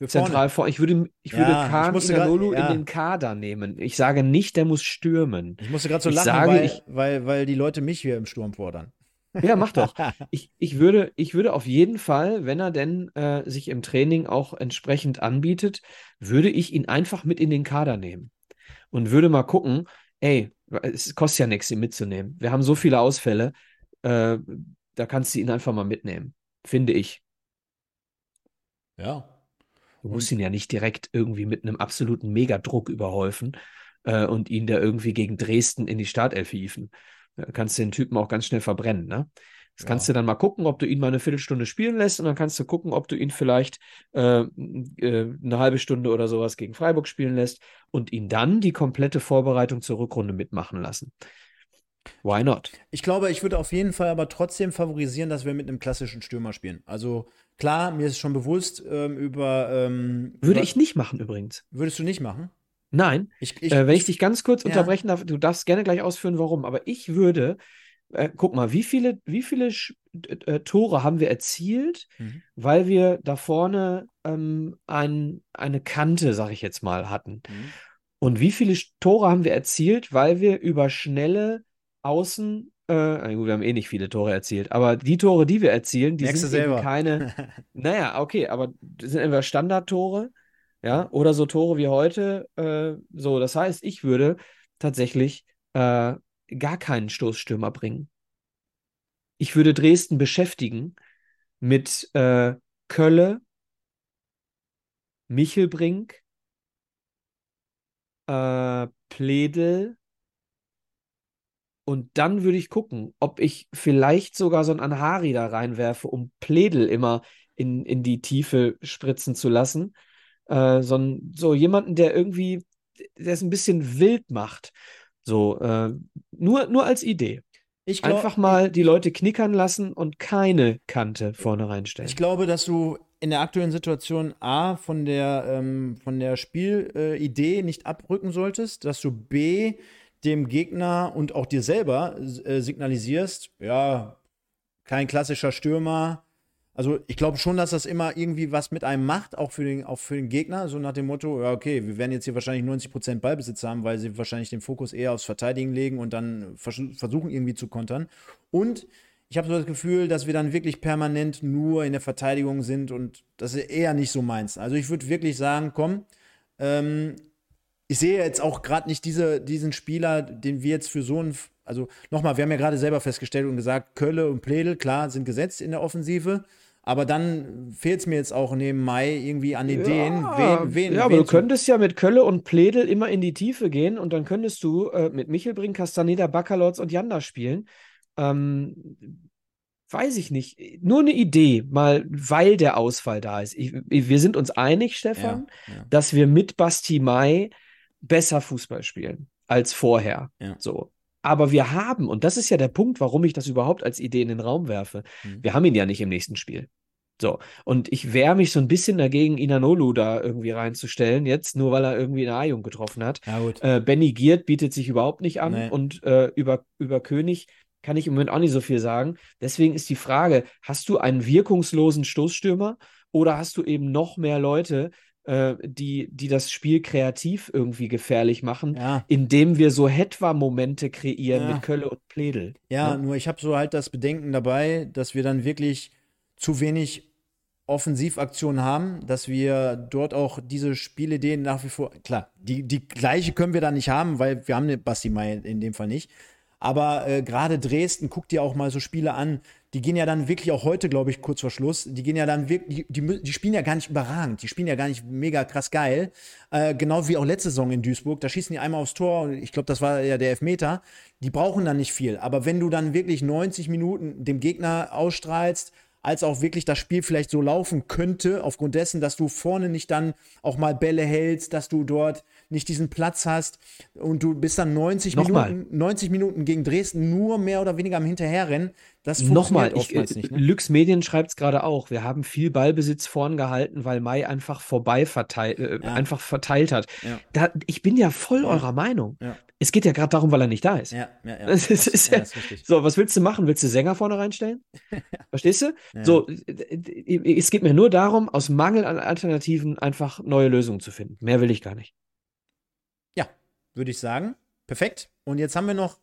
C: Zentral vor. Ich würde, ich würde ja, Kahn Inanolu ja. in den Kader nehmen. Ich sage nicht, der muss stürmen.
B: Ich musste gerade so ich lachen, sage, weil, ich, weil, weil die Leute mich hier im Sturm fordern. <laughs>
C: Ja, mach doch. <laughs> ich, ich, würde, ich würde auf jeden Fall, wenn er denn äh, sich im Training auch entsprechend anbietet, würde ich ihn einfach mit in den Kader nehmen. Und würde mal gucken, ey, es kostet ja nichts, ihn mitzunehmen. Wir haben so viele Ausfälle, äh, da kannst du ihn einfach mal mitnehmen, finde ich.
B: Ja,
C: Du musst ihn ja nicht direkt irgendwie mit einem absoluten Megadruck überhäufen äh, und ihn da irgendwie gegen Dresden in die Startelf hieven. Da kannst du den Typen auch ganz schnell verbrennen, ne? Das ja. kannst du dann mal gucken, ob du ihn mal eine Viertelstunde spielen lässt und dann kannst du gucken, ob du ihn vielleicht äh, äh, eine halbe Stunde oder sowas gegen Freiburg spielen lässt und ihn dann die komplette Vorbereitung zur Rückrunde mitmachen lassen. Why not?
B: Ich glaube, ich würde auf jeden Fall aber trotzdem favorisieren, dass wir mit einem klassischen Stürmer spielen. Also klar, mir ist schon bewusst ähm, über. Ähm,
C: würde
B: über,
C: ich nicht machen übrigens.
B: Würdest du nicht machen?
C: Nein. Ich, ich, äh, wenn ich dich ganz kurz ja. unterbrechen darf, du darfst gerne gleich ausführen, warum. Aber ich würde, äh, guck mal, wie viele, wie viele äh, Tore haben wir erzielt, mhm. weil wir da vorne ähm, ein, eine Kante, sag ich jetzt mal, hatten. Mhm. Und wie viele Tore haben wir erzielt, weil wir über schnelle Außen, äh, gut, wir haben eh nicht viele Tore erzielt, aber die Tore, die wir erzielen, die Merkst sind eben keine, <laughs> naja, okay, aber das sind entweder Standardtore, ja, oder so Tore wie heute, äh, so, das heißt, ich würde tatsächlich äh, gar keinen Stoßstürmer bringen. Ich würde Dresden beschäftigen mit äh, Kölle, Michelbrink, äh, Pledel, und dann würde ich gucken, ob ich vielleicht sogar so ein Anhari da reinwerfe, um Pledel immer in, in die Tiefe spritzen zu lassen. Äh, so, ein, so jemanden, der irgendwie, der es ein bisschen wild macht. So, äh, nur, nur als Idee. Glaub, Einfach mal die Leute knickern lassen und keine Kante vorne reinstellen.
B: Ich glaube, dass du in der aktuellen Situation A von der, ähm, von der Spielidee äh, nicht abrücken solltest, dass du B dem Gegner und auch dir selber äh, signalisierst, ja, kein klassischer Stürmer. Also ich glaube schon, dass das immer irgendwie was mit einem macht, auch für den, auch für den Gegner, so nach dem Motto, ja, okay, wir werden jetzt hier wahrscheinlich 90% Ballbesitz haben, weil sie wahrscheinlich den Fokus eher aufs Verteidigen legen und dann vers versuchen irgendwie zu kontern. Und ich habe so das Gefühl, dass wir dann wirklich permanent nur in der Verteidigung sind und das ist eher nicht so meins. Also ich würde wirklich sagen, komm, ähm, ich sehe jetzt auch gerade nicht diese, diesen Spieler, den wir jetzt für so einen, also nochmal, wir haben ja gerade selber festgestellt und gesagt, Kölle und Pledel, klar, sind gesetzt in der Offensive. Aber dann fehlt es mir jetzt auch neben Mai irgendwie an Ideen.
C: Ja, wen, wen, ja aber wen du könntest ja mit Kölle und Pledel immer in die Tiefe gehen und dann könntest du äh, mit Michelbrink, Castaneda, Bakalotz und Janda spielen. Ähm, weiß ich nicht. Nur eine Idee, mal, weil der Ausfall da ist. Ich, wir sind uns einig, Stefan, ja, ja. dass wir mit Basti Mai besser Fußball spielen als vorher. So. Aber wir haben, und das ist ja der Punkt, warum ich das überhaupt als Idee in den Raum werfe, mhm. wir haben ihn ja nicht im nächsten Spiel. So, und ich wehre mich so ein bisschen dagegen, Inanolu da irgendwie reinzustellen, jetzt nur weil er irgendwie eine A-Jung getroffen hat. Ja, äh, Benny Giert bietet sich überhaupt nicht an nee. und äh, über, über König kann ich im Moment auch nicht so viel sagen. Deswegen ist die Frage: Hast du einen wirkungslosen Stoßstürmer oder hast du eben noch mehr Leute, äh, die, die das Spiel kreativ irgendwie gefährlich machen, ja. indem wir so Hetwa-Momente kreieren ja. mit Kölle und Pledel.
B: Ja, ne? nur ich habe so halt das Bedenken dabei, dass wir dann wirklich zu wenig Offensivaktionen haben, dass wir dort auch diese Spielideen nach wie vor, klar, die, die gleiche können wir da nicht haben, weil wir haben eine Basti Mai in dem Fall nicht. Aber äh, gerade Dresden, guck dir auch mal so Spiele an, die gehen ja dann wirklich auch heute, glaube ich, kurz vor Schluss, die gehen ja dann wirklich, die, die, die, spielen ja gar nicht überragend, die spielen ja gar nicht mega krass geil. Äh, genau wie auch letzte Saison in Duisburg, da schießen die einmal aufs Tor ich glaube, das war ja der Elfmeter. Die brauchen dann nicht viel. Aber wenn du dann wirklich 90 Minuten dem Gegner ausstrahlst, als auch wirklich das Spiel vielleicht so laufen könnte, aufgrund dessen, dass du vorne nicht dann auch mal Bälle hältst, dass du dort nicht diesen Platz hast und du bist dann 90 Minuten, 90 Minuten gegen Dresden nur mehr oder weniger am Hinterherrennen. Das
C: funktioniert Nochmal, oftmals ich, nicht. Ne? Lux Medien schreibt es gerade auch. Wir haben viel Ballbesitz vorn gehalten, weil Mai einfach vorbei verteilt, äh, ja. einfach verteilt hat. Ja. Da, ich bin ja voll ja. eurer Meinung. Es geht ja gerade darum, weil er nicht da ist. Ja, ja, ja. <laughs> Das ist, ist ja, so, was willst du machen? Willst du Sänger vorne reinstellen? <laughs> Verstehst du? So, es geht mir nur darum, aus Mangel an Alternativen einfach neue Lösungen zu finden. Mehr will ich gar nicht.
B: Würde ich sagen. Perfekt. Und jetzt haben wir noch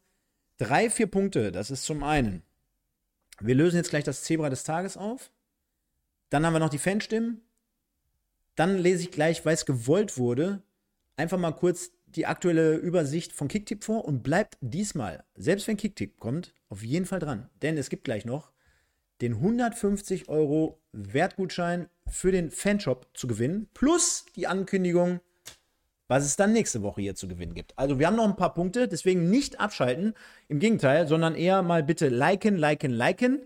B: drei, vier Punkte. Das ist zum einen, wir lösen jetzt gleich das Zebra des Tages auf. Dann haben wir noch die Fanstimmen. Dann lese ich gleich, weil es gewollt wurde, einfach mal kurz die aktuelle Übersicht von Kicktip vor und bleibt diesmal, selbst wenn Kicktip kommt, auf jeden Fall dran. Denn es gibt gleich noch den 150 Euro Wertgutschein für den Fanshop zu gewinnen, plus die Ankündigung, was es dann nächste Woche hier zu gewinnen gibt. Also wir haben noch ein paar Punkte, deswegen nicht abschalten, im Gegenteil, sondern eher mal bitte liken, liken, liken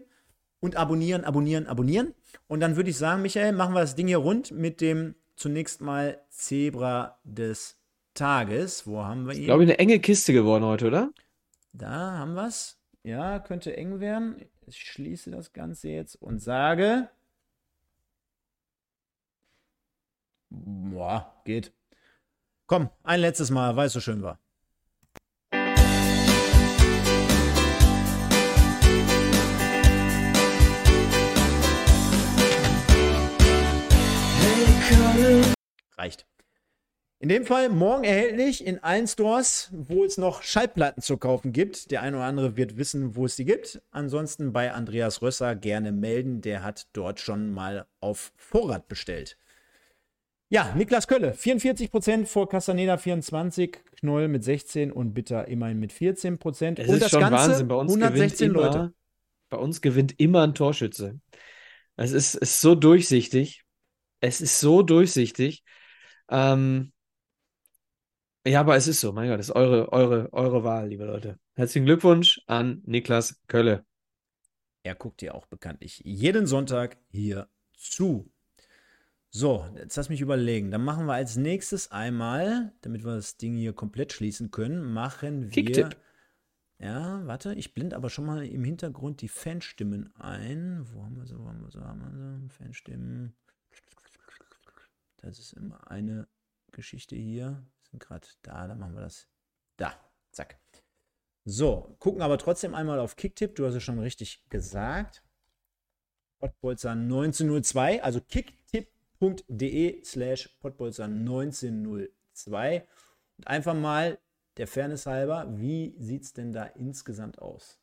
B: und abonnieren, abonnieren, abonnieren. Und dann würde ich sagen, Michael, machen wir das Ding hier rund mit dem zunächst mal Zebra des Tages. Wo haben wir ihn?
C: Ich glaube, eine enge Kiste geworden heute, oder?
B: Da haben wir es. Ja, könnte eng werden. Ich schließe das Ganze jetzt und sage. Boah, geht. Komm, ein letztes Mal, weil es so schön war. Reicht. In dem Fall morgen erhältlich in allen Stores, wo es noch Schallplatten zu kaufen gibt. Der eine oder andere wird wissen, wo es die gibt. Ansonsten bei Andreas Rösser gerne melden. Der hat dort schon mal auf Vorrat bestellt. Ja, Niklas Kölle, 44% vor Castaneda 24, Knoll mit 16 und Bitter immerhin mit 14%.
C: Es und ist das schon Ganze Wahnsinn. Bei uns 116 immer, Leute. Bei uns gewinnt immer ein Torschütze. Es ist, ist so durchsichtig. Es ist so durchsichtig. Ähm, ja, aber es ist so, mein Gott, das ist eure, eure, eure Wahl, liebe Leute. Herzlichen Glückwunsch an Niklas Kölle.
B: Er guckt ja auch bekanntlich jeden Sonntag hier zu. So, jetzt lass mich überlegen. Dann machen wir als nächstes einmal, damit wir das Ding hier komplett schließen können, machen wir. Kicktipp. Ja, warte, ich blende aber schon mal im Hintergrund die Fanstimmen ein. Wo haben wir so, wo haben wir so, haben wir so? Fanstimmen. Das ist immer eine Geschichte hier sind gerade da, dann machen wir das. Da, zack. So, gucken aber trotzdem einmal auf Kicktip. Du hast es schon richtig gesagt. Pottbolzer 1902, also kicktip.de slash Pottbolzer 1902. Und einfach mal der Fairness halber, wie sieht es denn da insgesamt aus?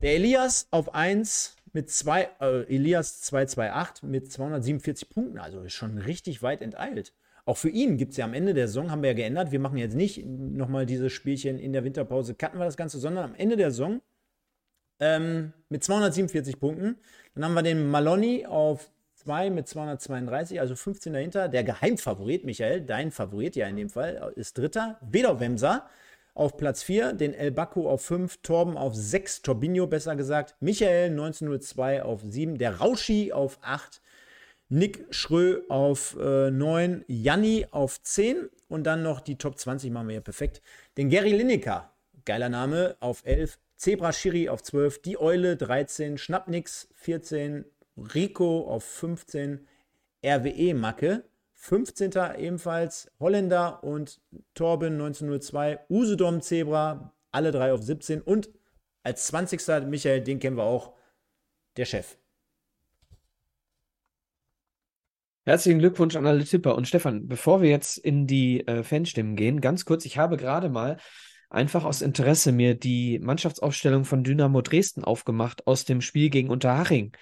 B: Der Elias auf 1 mit 2, äh, Elias 228 mit 247 Punkten, also ist schon richtig weit enteilt auch für ihn gibt es ja am Ende der Saison, haben wir ja geändert, wir machen jetzt nicht nochmal dieses Spielchen in der Winterpause, cutten wir das Ganze, sondern am Ende der Saison ähm, mit 247 Punkten. Dann haben wir den Maloney auf 2 mit 232, also 15 dahinter. Der Geheimfavorit, Michael, dein Favorit ja in dem Fall, ist Dritter. Wemser auf Platz 4, den El Baku auf 5, Torben auf 6, Torbinho besser gesagt, Michael 1902 auf 7, der Rauschi auf 8, Nick Schrö auf äh, 9, Janni auf 10 und dann noch die Top 20 machen wir ja perfekt. Den Gary Lineker, geiler Name, auf 11, Zebra Schiri auf 12, Die Eule 13, Schnappnix 14, Rico auf 15, RWE Macke 15. ebenfalls, Holländer und Torben 1902, Usedom Zebra, alle drei auf 17 und als 20. Michael, den kennen wir auch, der Chef.
C: Herzlichen Glückwunsch an alle Tipper. Und Stefan, bevor wir jetzt in die äh, Fanstimmen gehen, ganz kurz, ich habe gerade mal einfach aus Interesse mir die Mannschaftsaufstellung von Dynamo Dresden aufgemacht aus dem Spiel gegen Unterhaching.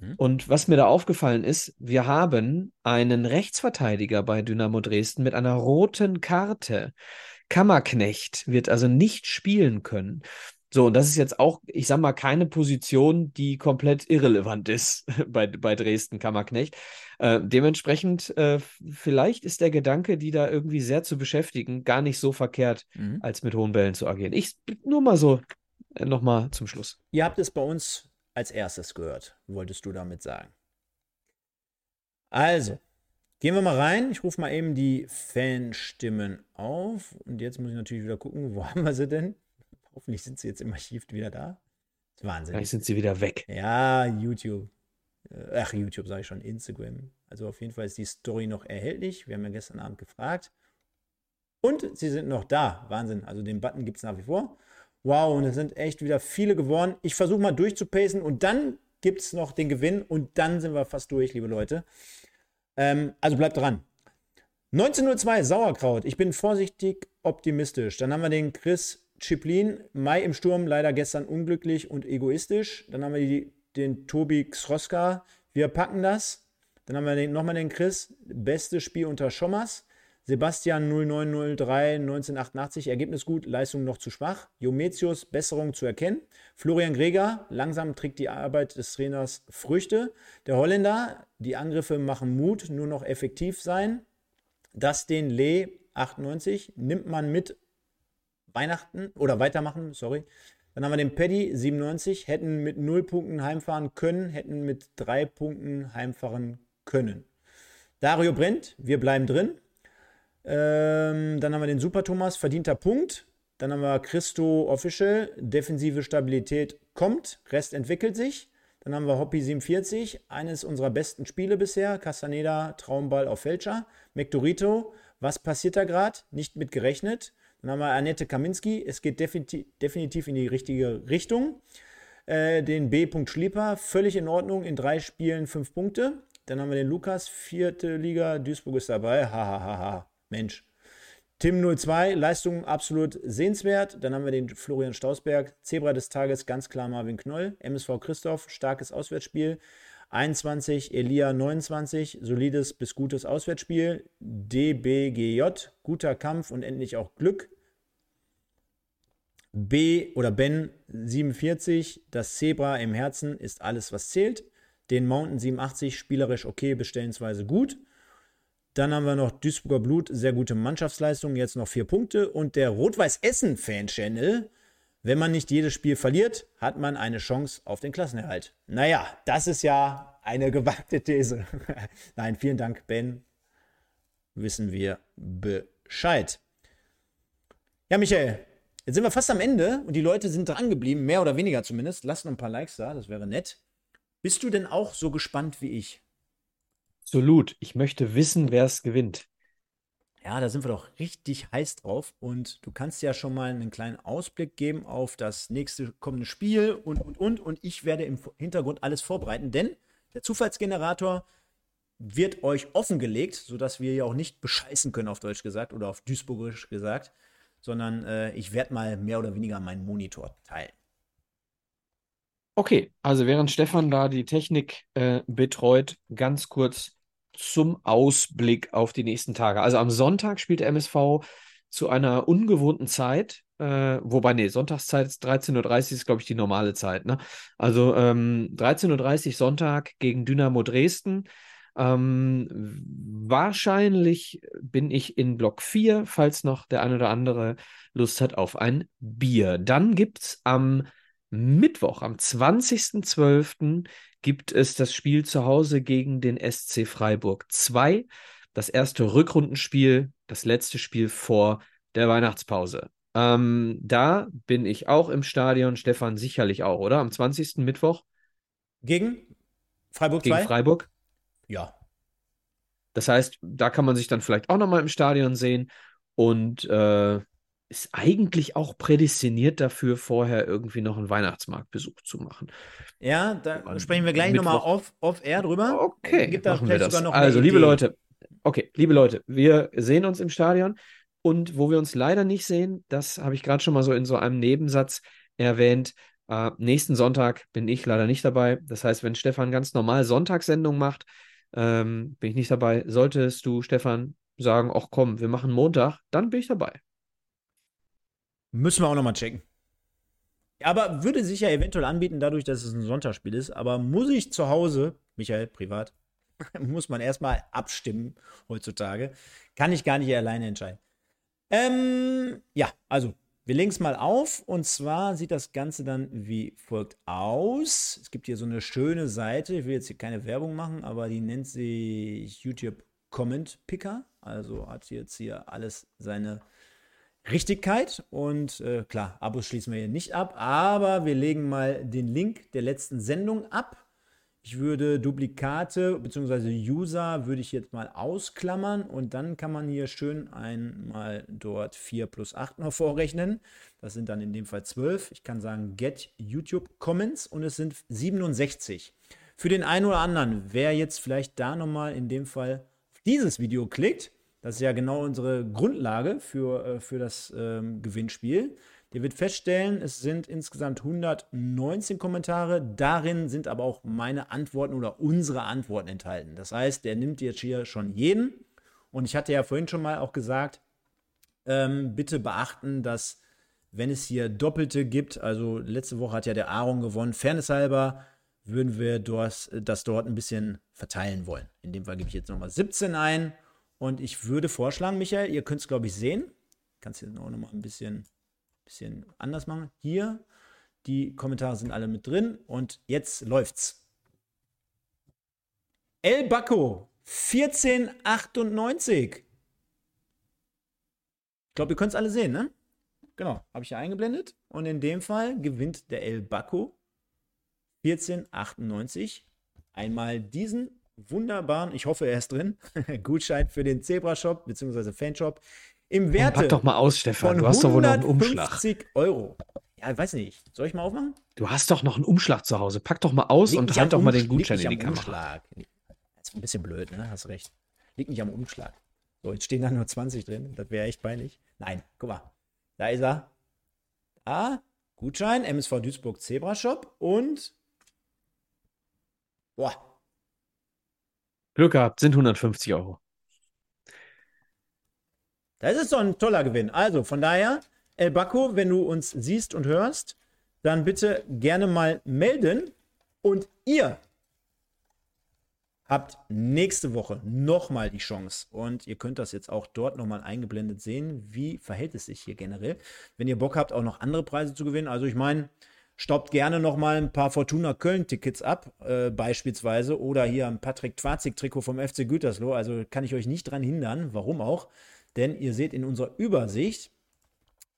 C: Mhm. Und was mir da aufgefallen ist, wir haben einen Rechtsverteidiger bei Dynamo Dresden mit einer roten Karte. Kammerknecht wird also nicht spielen können. So, und das ist jetzt auch, ich sag mal, keine Position, die komplett irrelevant ist <laughs> bei, bei Dresden Kammerknecht. Äh, dementsprechend, äh, vielleicht ist der Gedanke, die da irgendwie sehr zu beschäftigen, gar nicht so verkehrt, mhm. als mit hohen Bällen zu agieren. Ich nur mal so äh, nochmal zum Schluss.
B: Ihr habt es bei uns als erstes gehört, wolltest du damit sagen. Also, gehen wir mal rein. Ich rufe mal eben die Fanstimmen auf. Und jetzt muss ich natürlich wieder gucken, wo <laughs> haben wir sie denn? Hoffentlich sind sie jetzt im Archiv wieder da.
C: Das ist Wahnsinn. Vielleicht sind sie wieder weg.
B: Ja, YouTube. Äh, ach, YouTube sage ich schon, Instagram. Also auf jeden Fall ist die Story noch erhältlich. Wir haben ja gestern Abend gefragt. Und sie sind noch da. Wahnsinn. Also den Button gibt es nach wie vor. Wow, und es sind echt wieder viele geworden. Ich versuche mal durchzupacen und dann gibt es noch den Gewinn und dann sind wir fast durch, liebe Leute. Ähm, also bleibt dran. 1902 Sauerkraut. Ich bin vorsichtig optimistisch. Dann haben wir den Chris Chiplin, Mai im Sturm, leider gestern unglücklich und egoistisch. Dann haben wir die, den Tobi Xroska, wir packen das. Dann haben wir nochmal den Chris, bestes Spiel unter Schommers. Sebastian 0903 1988, Ergebnis gut, Leistung noch zu schwach. Jometius, Besserung zu erkennen. Florian Greger, langsam trägt die Arbeit des Trainers Früchte. Der Holländer, die Angriffe machen Mut, nur noch effektiv sein. Dustin Lee 98, nimmt man mit Weihnachten oder weitermachen, sorry. Dann haben wir den Paddy 97, hätten mit 0 Punkten heimfahren können, hätten mit 3 Punkten heimfahren können. Dario Brent, wir bleiben drin. Ähm, dann haben wir den Super Thomas, verdienter Punkt. Dann haben wir Christo Official, defensive Stabilität kommt, Rest entwickelt sich. Dann haben wir Hoppy 47, eines unserer besten Spiele bisher. Castaneda, Traumball auf Fälscher. McDorito, was passiert da gerade? Nicht mit gerechnet. Dann haben wir Annette Kaminski. Es geht definitiv, definitiv in die richtige Richtung. Äh, den B. Schlieper, völlig in Ordnung. In drei Spielen fünf Punkte. Dann haben wir den Lukas, vierte Liga. Duisburg ist dabei. Hahaha. Mensch. Tim 02, Leistung absolut sehenswert. Dann haben wir den Florian Stausberg, Zebra des Tages, ganz klar Marvin Knoll. MSV Christoph, starkes Auswärtsspiel. 21, Elia 29, solides bis gutes Auswärtsspiel. DBGJ, guter Kampf und endlich auch Glück. B oder Ben 47, das Zebra im Herzen ist alles, was zählt. Den Mountain 87, spielerisch okay, bestellensweise gut. Dann haben wir noch Duisburger Blut, sehr gute Mannschaftsleistung, jetzt noch vier Punkte. Und der Rot-Weiß-Essen-Fan-Channel, wenn man nicht jedes Spiel verliert, hat man eine Chance auf den Klassenerhalt. Naja, das ist ja eine <laughs> gewagte These. <laughs> Nein, vielen Dank, Ben. Wissen wir Bescheid. Ja, Michael, jetzt sind wir fast am Ende und die Leute sind dran geblieben, mehr oder weniger zumindest. Lass noch ein paar Likes da, das wäre nett. Bist du denn auch so gespannt wie ich?
C: Absolut. Ich möchte wissen, wer es gewinnt.
B: Ja, da sind wir doch richtig heiß drauf. Und du kannst ja schon mal einen kleinen Ausblick geben auf das nächste kommende Spiel und, und, und. Und ich werde im Hintergrund alles vorbereiten, denn der Zufallsgenerator wird euch offengelegt, sodass wir ja auch nicht bescheißen können, auf Deutsch gesagt oder auf Duisburgisch gesagt, sondern äh, ich werde mal mehr oder weniger meinen Monitor teilen.
C: Okay, also während Stefan da die Technik äh, betreut, ganz kurz zum Ausblick auf die nächsten Tage. Also am Sonntag spielt der MSV zu einer ungewohnten Zeit. Äh, wobei, nee, Sonntagszeit ist 13.30 Uhr, ist, glaube ich, die normale Zeit. Ne? Also ähm, 13.30 Uhr Sonntag gegen Dynamo Dresden. Ähm, wahrscheinlich bin ich in Block 4, falls noch der ein oder andere Lust hat auf ein Bier. Dann gibt es am Mittwoch, am 20.12 gibt es das Spiel zu Hause gegen den SC Freiburg 2. Das erste Rückrundenspiel, das letzte Spiel vor der Weihnachtspause. Ähm, da bin ich auch im Stadion, Stefan sicherlich auch, oder? Am 20. Mittwoch?
B: Gegen Freiburg
C: 2? Gegen Freiburg?
B: Ja.
C: Das heißt, da kann man sich dann vielleicht auch nochmal im Stadion sehen. Und äh, ist eigentlich auch prädestiniert dafür, vorher irgendwie noch einen Weihnachtsmarktbesuch zu machen.
B: Ja, da An sprechen wir gleich nochmal off, off air drüber.
C: Okay, machen wir das. also, liebe Leute, okay, liebe Leute, wir sehen uns im Stadion und wo wir uns leider nicht sehen, das habe ich gerade schon mal so in so einem Nebensatz erwähnt. Äh, nächsten Sonntag bin ich leider nicht dabei. Das heißt, wenn Stefan ganz normal Sonntagssendung macht, ähm, bin ich nicht dabei. Solltest du, Stefan, sagen, ach komm, wir machen Montag, dann bin ich dabei.
B: Müssen wir auch nochmal checken. Aber würde sich ja eventuell anbieten, dadurch, dass es ein Sonntagsspiel ist. Aber muss ich zu Hause, Michael, privat, <laughs> muss man erstmal abstimmen heutzutage. Kann ich gar nicht alleine entscheiden. Ähm, ja, also wir legen es mal auf und zwar sieht das Ganze dann wie folgt aus. Es gibt hier so eine schöne Seite, ich will jetzt hier keine Werbung machen, aber die nennt sich YouTube Comment Picker. Also hat jetzt hier alles seine Richtigkeit und äh, klar, Abos schließen wir hier nicht ab, aber wir legen mal den Link der letzten Sendung ab ich würde Duplikate bzw. User würde ich jetzt mal ausklammern und dann kann man hier schön einmal dort 4 plus 8 noch vorrechnen. Das sind dann in dem Fall 12. Ich kann sagen get YouTube Comments und es sind 67. Für den einen oder anderen, wer jetzt vielleicht da nochmal in dem Fall dieses Video klickt, das ist ja genau unsere Grundlage für, äh, für das ähm, Gewinnspiel. Der wird feststellen, es sind insgesamt 119 Kommentare. Darin sind aber auch meine Antworten oder unsere Antworten enthalten. Das heißt, der nimmt jetzt hier schon jeden. Und ich hatte ja vorhin schon mal auch gesagt, ähm, bitte beachten, dass wenn es hier Doppelte gibt, also letzte Woche hat ja der Aaron gewonnen, fairnesshalber würden wir das, das dort ein bisschen verteilen wollen. In dem Fall gebe ich jetzt nochmal 17 ein. Und ich würde vorschlagen, Michael, ihr könnt es, glaube ich, sehen. Kannst hier auch nochmal ein bisschen bisschen anders machen. Hier, die Kommentare sind alle mit drin und jetzt läuft's. El Baco, 1498. Ich glaube, ihr könnt es alle sehen, ne? Genau, habe ich hier eingeblendet. Und in dem Fall gewinnt der El Baco 1498 einmal diesen wunderbaren, ich hoffe, er ist drin, <laughs> Gutschein für den Zebra Shop bzw. Fanshop im Werte.
C: Pack doch mal aus, Stefan. Du hast doch wohl noch einen Umschlag. 50
B: Euro. Ja, weiß nicht. Soll ich mal aufmachen?
C: Du hast doch noch einen Umschlag zu Hause. Pack doch mal aus Liegt und halt doch mal den Gutschein in die Kamera.
B: Umschlag. Das ist ein bisschen blöd, ne? Hast recht. Liegt nicht am Umschlag. So, jetzt stehen da nur 20 drin. Das wäre echt peinlich. Nein, guck mal. Da ist er. Da. Gutschein, MSV Duisburg Zebra Shop und.
C: Boah. Glück gehabt, sind 150 Euro.
B: Das ist doch ein toller Gewinn. Also von daher, El Baco, wenn du uns siehst und hörst, dann bitte gerne mal melden. Und ihr habt nächste Woche nochmal die Chance. Und ihr könnt das jetzt auch dort nochmal eingeblendet sehen. Wie verhält es sich hier generell? Wenn ihr Bock habt, auch noch andere Preise zu gewinnen. Also ich meine, staubt gerne nochmal ein paar Fortuna Köln-Tickets ab, äh, beispielsweise. Oder hier ein Patrick Twazig-Trikot vom FC Gütersloh. Also kann ich euch nicht dran hindern. Warum auch? denn ihr seht in unserer Übersicht,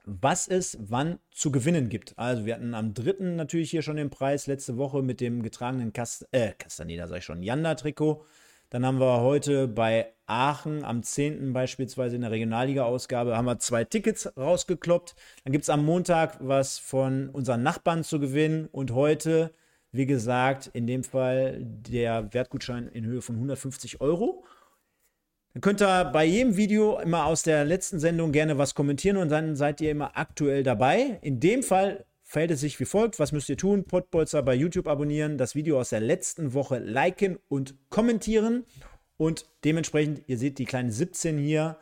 B: was es wann zu gewinnen gibt. Also wir hatten am 3. natürlich hier schon den Preis, letzte Woche mit dem getragenen Kast äh, Castaneda, sag ich schon, Janda-Trikot. Dann haben wir heute bei Aachen am 10. beispielsweise in der Regionalliga-Ausgabe haben wir zwei Tickets rausgekloppt. Dann gibt es am Montag was von unseren Nachbarn zu gewinnen. Und heute, wie gesagt, in dem Fall der Wertgutschein in Höhe von 150 Euro. Dann könnt ihr bei jedem Video immer aus der letzten Sendung gerne was kommentieren und dann seid ihr immer aktuell dabei. In dem Fall verhält es sich wie folgt. Was müsst ihr tun? Podbolzer bei YouTube abonnieren, das Video aus der letzten Woche liken und kommentieren. Und dementsprechend, ihr seht die kleine 17 hier.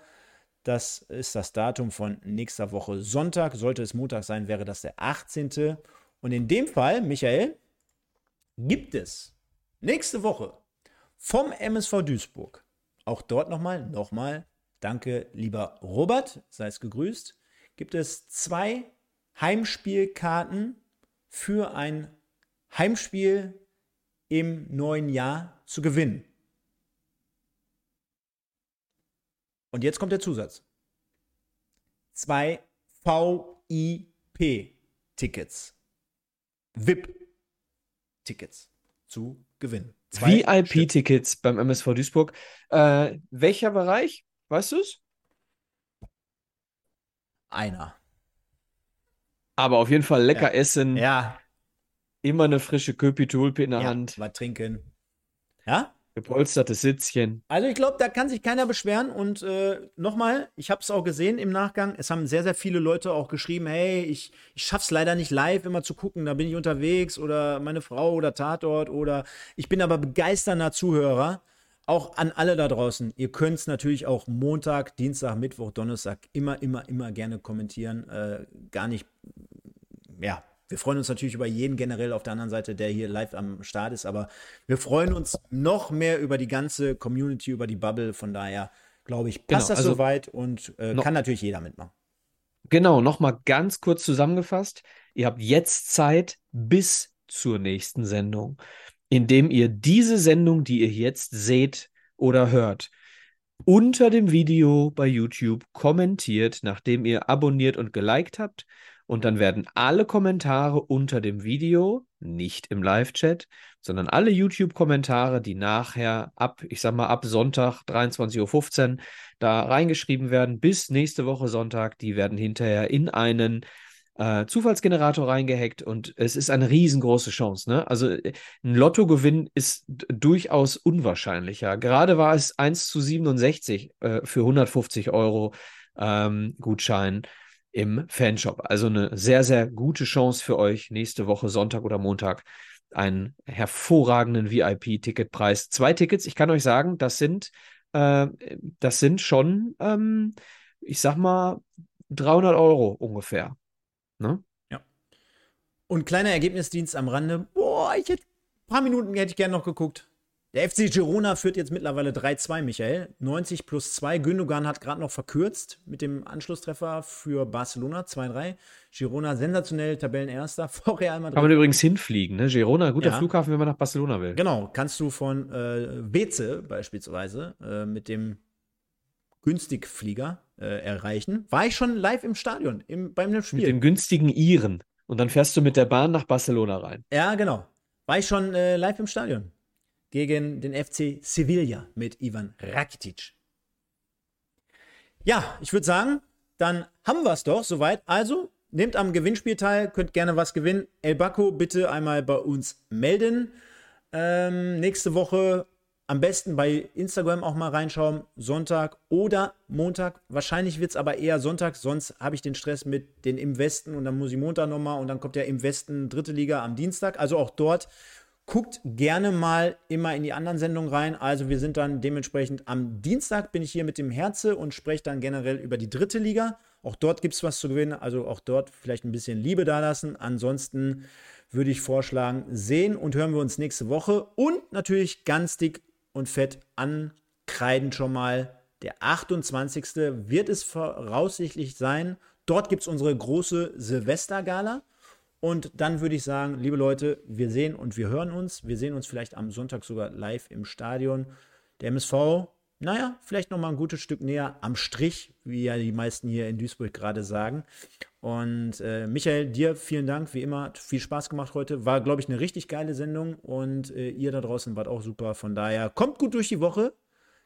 B: Das ist das Datum von nächster Woche Sonntag. Sollte es Montag sein, wäre das der 18. Und in dem Fall, Michael, gibt es nächste Woche vom MSV Duisburg auch dort nochmal, nochmal, danke lieber Robert, sei es gegrüßt, gibt es zwei Heimspielkarten für ein Heimspiel im neuen Jahr zu gewinnen. Und jetzt kommt der Zusatz. Zwei VIP-Tickets. VIP-Tickets zu gewinnen.
C: VIP-Tickets beim MSV Duisburg. Äh, welcher Bereich? Weißt du es?
B: Einer.
C: Aber auf jeden Fall lecker
B: ja.
C: essen.
B: Ja.
C: Immer eine frische Köpi-Tulpe in der
B: ja,
C: Hand.
B: Was trinken. Ja?
C: Gepolstertes Sitzchen.
B: Also ich glaube, da kann sich keiner beschweren. Und äh, nochmal, ich habe es auch gesehen im Nachgang. Es haben sehr, sehr viele Leute auch geschrieben, hey, ich, ich schaff's leider nicht live immer zu gucken, da bin ich unterwegs oder meine Frau oder Tatort oder ich bin aber begeisternder Zuhörer. Auch an alle da draußen. Ihr könnt es natürlich auch Montag, Dienstag, Mittwoch, Donnerstag immer, immer, immer gerne kommentieren. Äh, gar nicht, ja, wir freuen uns natürlich über jeden generell auf der anderen Seite, der hier live am Start ist, aber wir freuen uns noch mehr über die ganze Community, über die Bubble. Von daher, glaube ich, passt genau, das also soweit und äh, kann natürlich jeder mitmachen.
C: Genau, nochmal ganz kurz zusammengefasst. Ihr habt jetzt Zeit bis zur nächsten Sendung, indem ihr diese Sendung, die ihr jetzt seht oder hört, unter dem Video bei YouTube kommentiert, nachdem ihr abonniert und geliked habt. Und dann werden alle Kommentare unter dem Video, nicht im Live-Chat, sondern alle YouTube-Kommentare, die nachher ab, ich sag mal, ab Sonntag 23.15 Uhr da reingeschrieben werden, bis nächste Woche Sonntag, die werden hinterher in einen äh, Zufallsgenerator reingehackt und es ist eine riesengroße Chance. Ne? Also ein Lottogewinn ist durchaus unwahrscheinlicher. Gerade war es 1 zu 67 äh, für 150 Euro ähm, Gutschein im Fanshop. Also eine sehr, sehr gute Chance für euch nächste Woche Sonntag oder Montag einen hervorragenden VIP-Ticketpreis. Zwei Tickets, ich kann euch sagen, das sind, äh, das sind schon, ähm, ich sag mal, 300 Euro ungefähr. Ne?
B: Ja. Und kleiner Ergebnisdienst am Rande. Boah, ich hätte ein paar Minuten hätte ich gerne noch geguckt. Der FC Girona führt jetzt mittlerweile 3-2, Michael. 90 plus 2. Gündogan hat gerade noch verkürzt mit dem Anschlusstreffer für Barcelona 2-3. Girona sensationell Tabellenerster <laughs> vor Real Madrid.
C: Kann man übrigens hinfliegen, ne? Girona, guter ja. Flughafen, wenn man nach Barcelona will.
B: Genau, kannst du von äh, Beze beispielsweise äh, mit dem Günstigflieger äh, erreichen. War ich schon live im Stadion im, beim Spiel.
C: Mit dem günstigen Iren. Und dann fährst du mit der Bahn nach Barcelona rein.
B: Ja, genau. War ich schon äh, live im Stadion. Gegen den FC Sevilla mit Ivan Rakitic. Ja, ich würde sagen, dann haben wir es doch soweit. Also, nehmt am Gewinnspiel teil, könnt gerne was gewinnen. El Baco bitte einmal bei uns melden. Ähm, nächste Woche am besten bei Instagram auch mal reinschauen, Sonntag oder Montag. Wahrscheinlich wird es aber eher Sonntag, sonst habe ich den Stress mit den im Westen und dann muss ich Montag nochmal und dann kommt ja im Westen dritte Liga am Dienstag. Also auch dort guckt gerne mal immer in die anderen Sendungen rein. Also wir sind dann dementsprechend am Dienstag bin ich hier mit dem Herze und spreche dann generell über die dritte Liga. Auch dort gibt es was zu gewinnen, also auch dort vielleicht ein bisschen Liebe dalassen. Ansonsten würde ich vorschlagen, sehen und hören wir uns nächste Woche und natürlich ganz dick und fett ankreiden schon mal. Der 28. wird es voraussichtlich sein. Dort gibt es unsere große Silvestergala. Und dann würde ich sagen, liebe Leute, wir sehen und wir hören uns. Wir sehen uns vielleicht am Sonntag sogar live im Stadion. Der MSV, naja, vielleicht noch mal ein gutes Stück näher am Strich, wie ja die meisten hier in Duisburg gerade sagen. Und äh, Michael, dir vielen Dank, wie immer, hat viel Spaß gemacht heute. War, glaube ich, eine richtig geile Sendung und äh, ihr da draußen wart auch super. Von daher, kommt gut durch die Woche.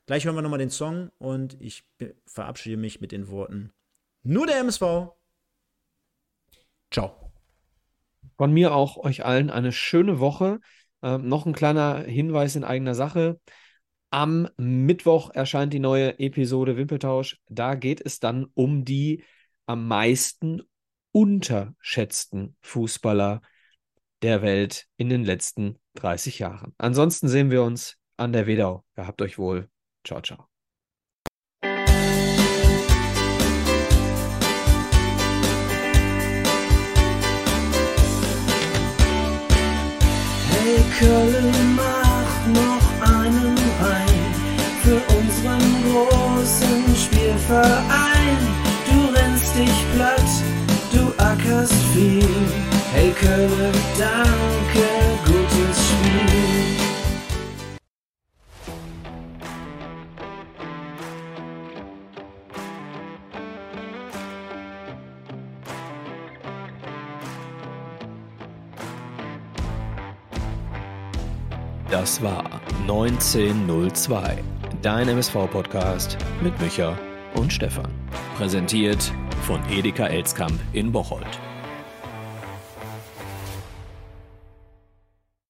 B: Gleich hören wir nochmal den Song und ich verabschiede mich mit den Worten: Nur der MSV. Ciao.
C: Von mir auch euch allen eine schöne Woche. Ähm, noch ein kleiner Hinweis in eigener Sache. Am Mittwoch erscheint die neue Episode Wimpeltausch. Da geht es dann um die am meisten unterschätzten Fußballer der Welt in den letzten 30 Jahren. Ansonsten sehen wir uns an der Wedau. Gehabt euch wohl. Ciao, ciao. Köln, mach noch einen rein für unseren großen Spielverein dich platt, du ackerst viel. Hey Köln, danke,
A: Das war 1902, dein MSV-Podcast mit Micha und Stefan. Präsentiert von Edeka Elskamp in Bocholt.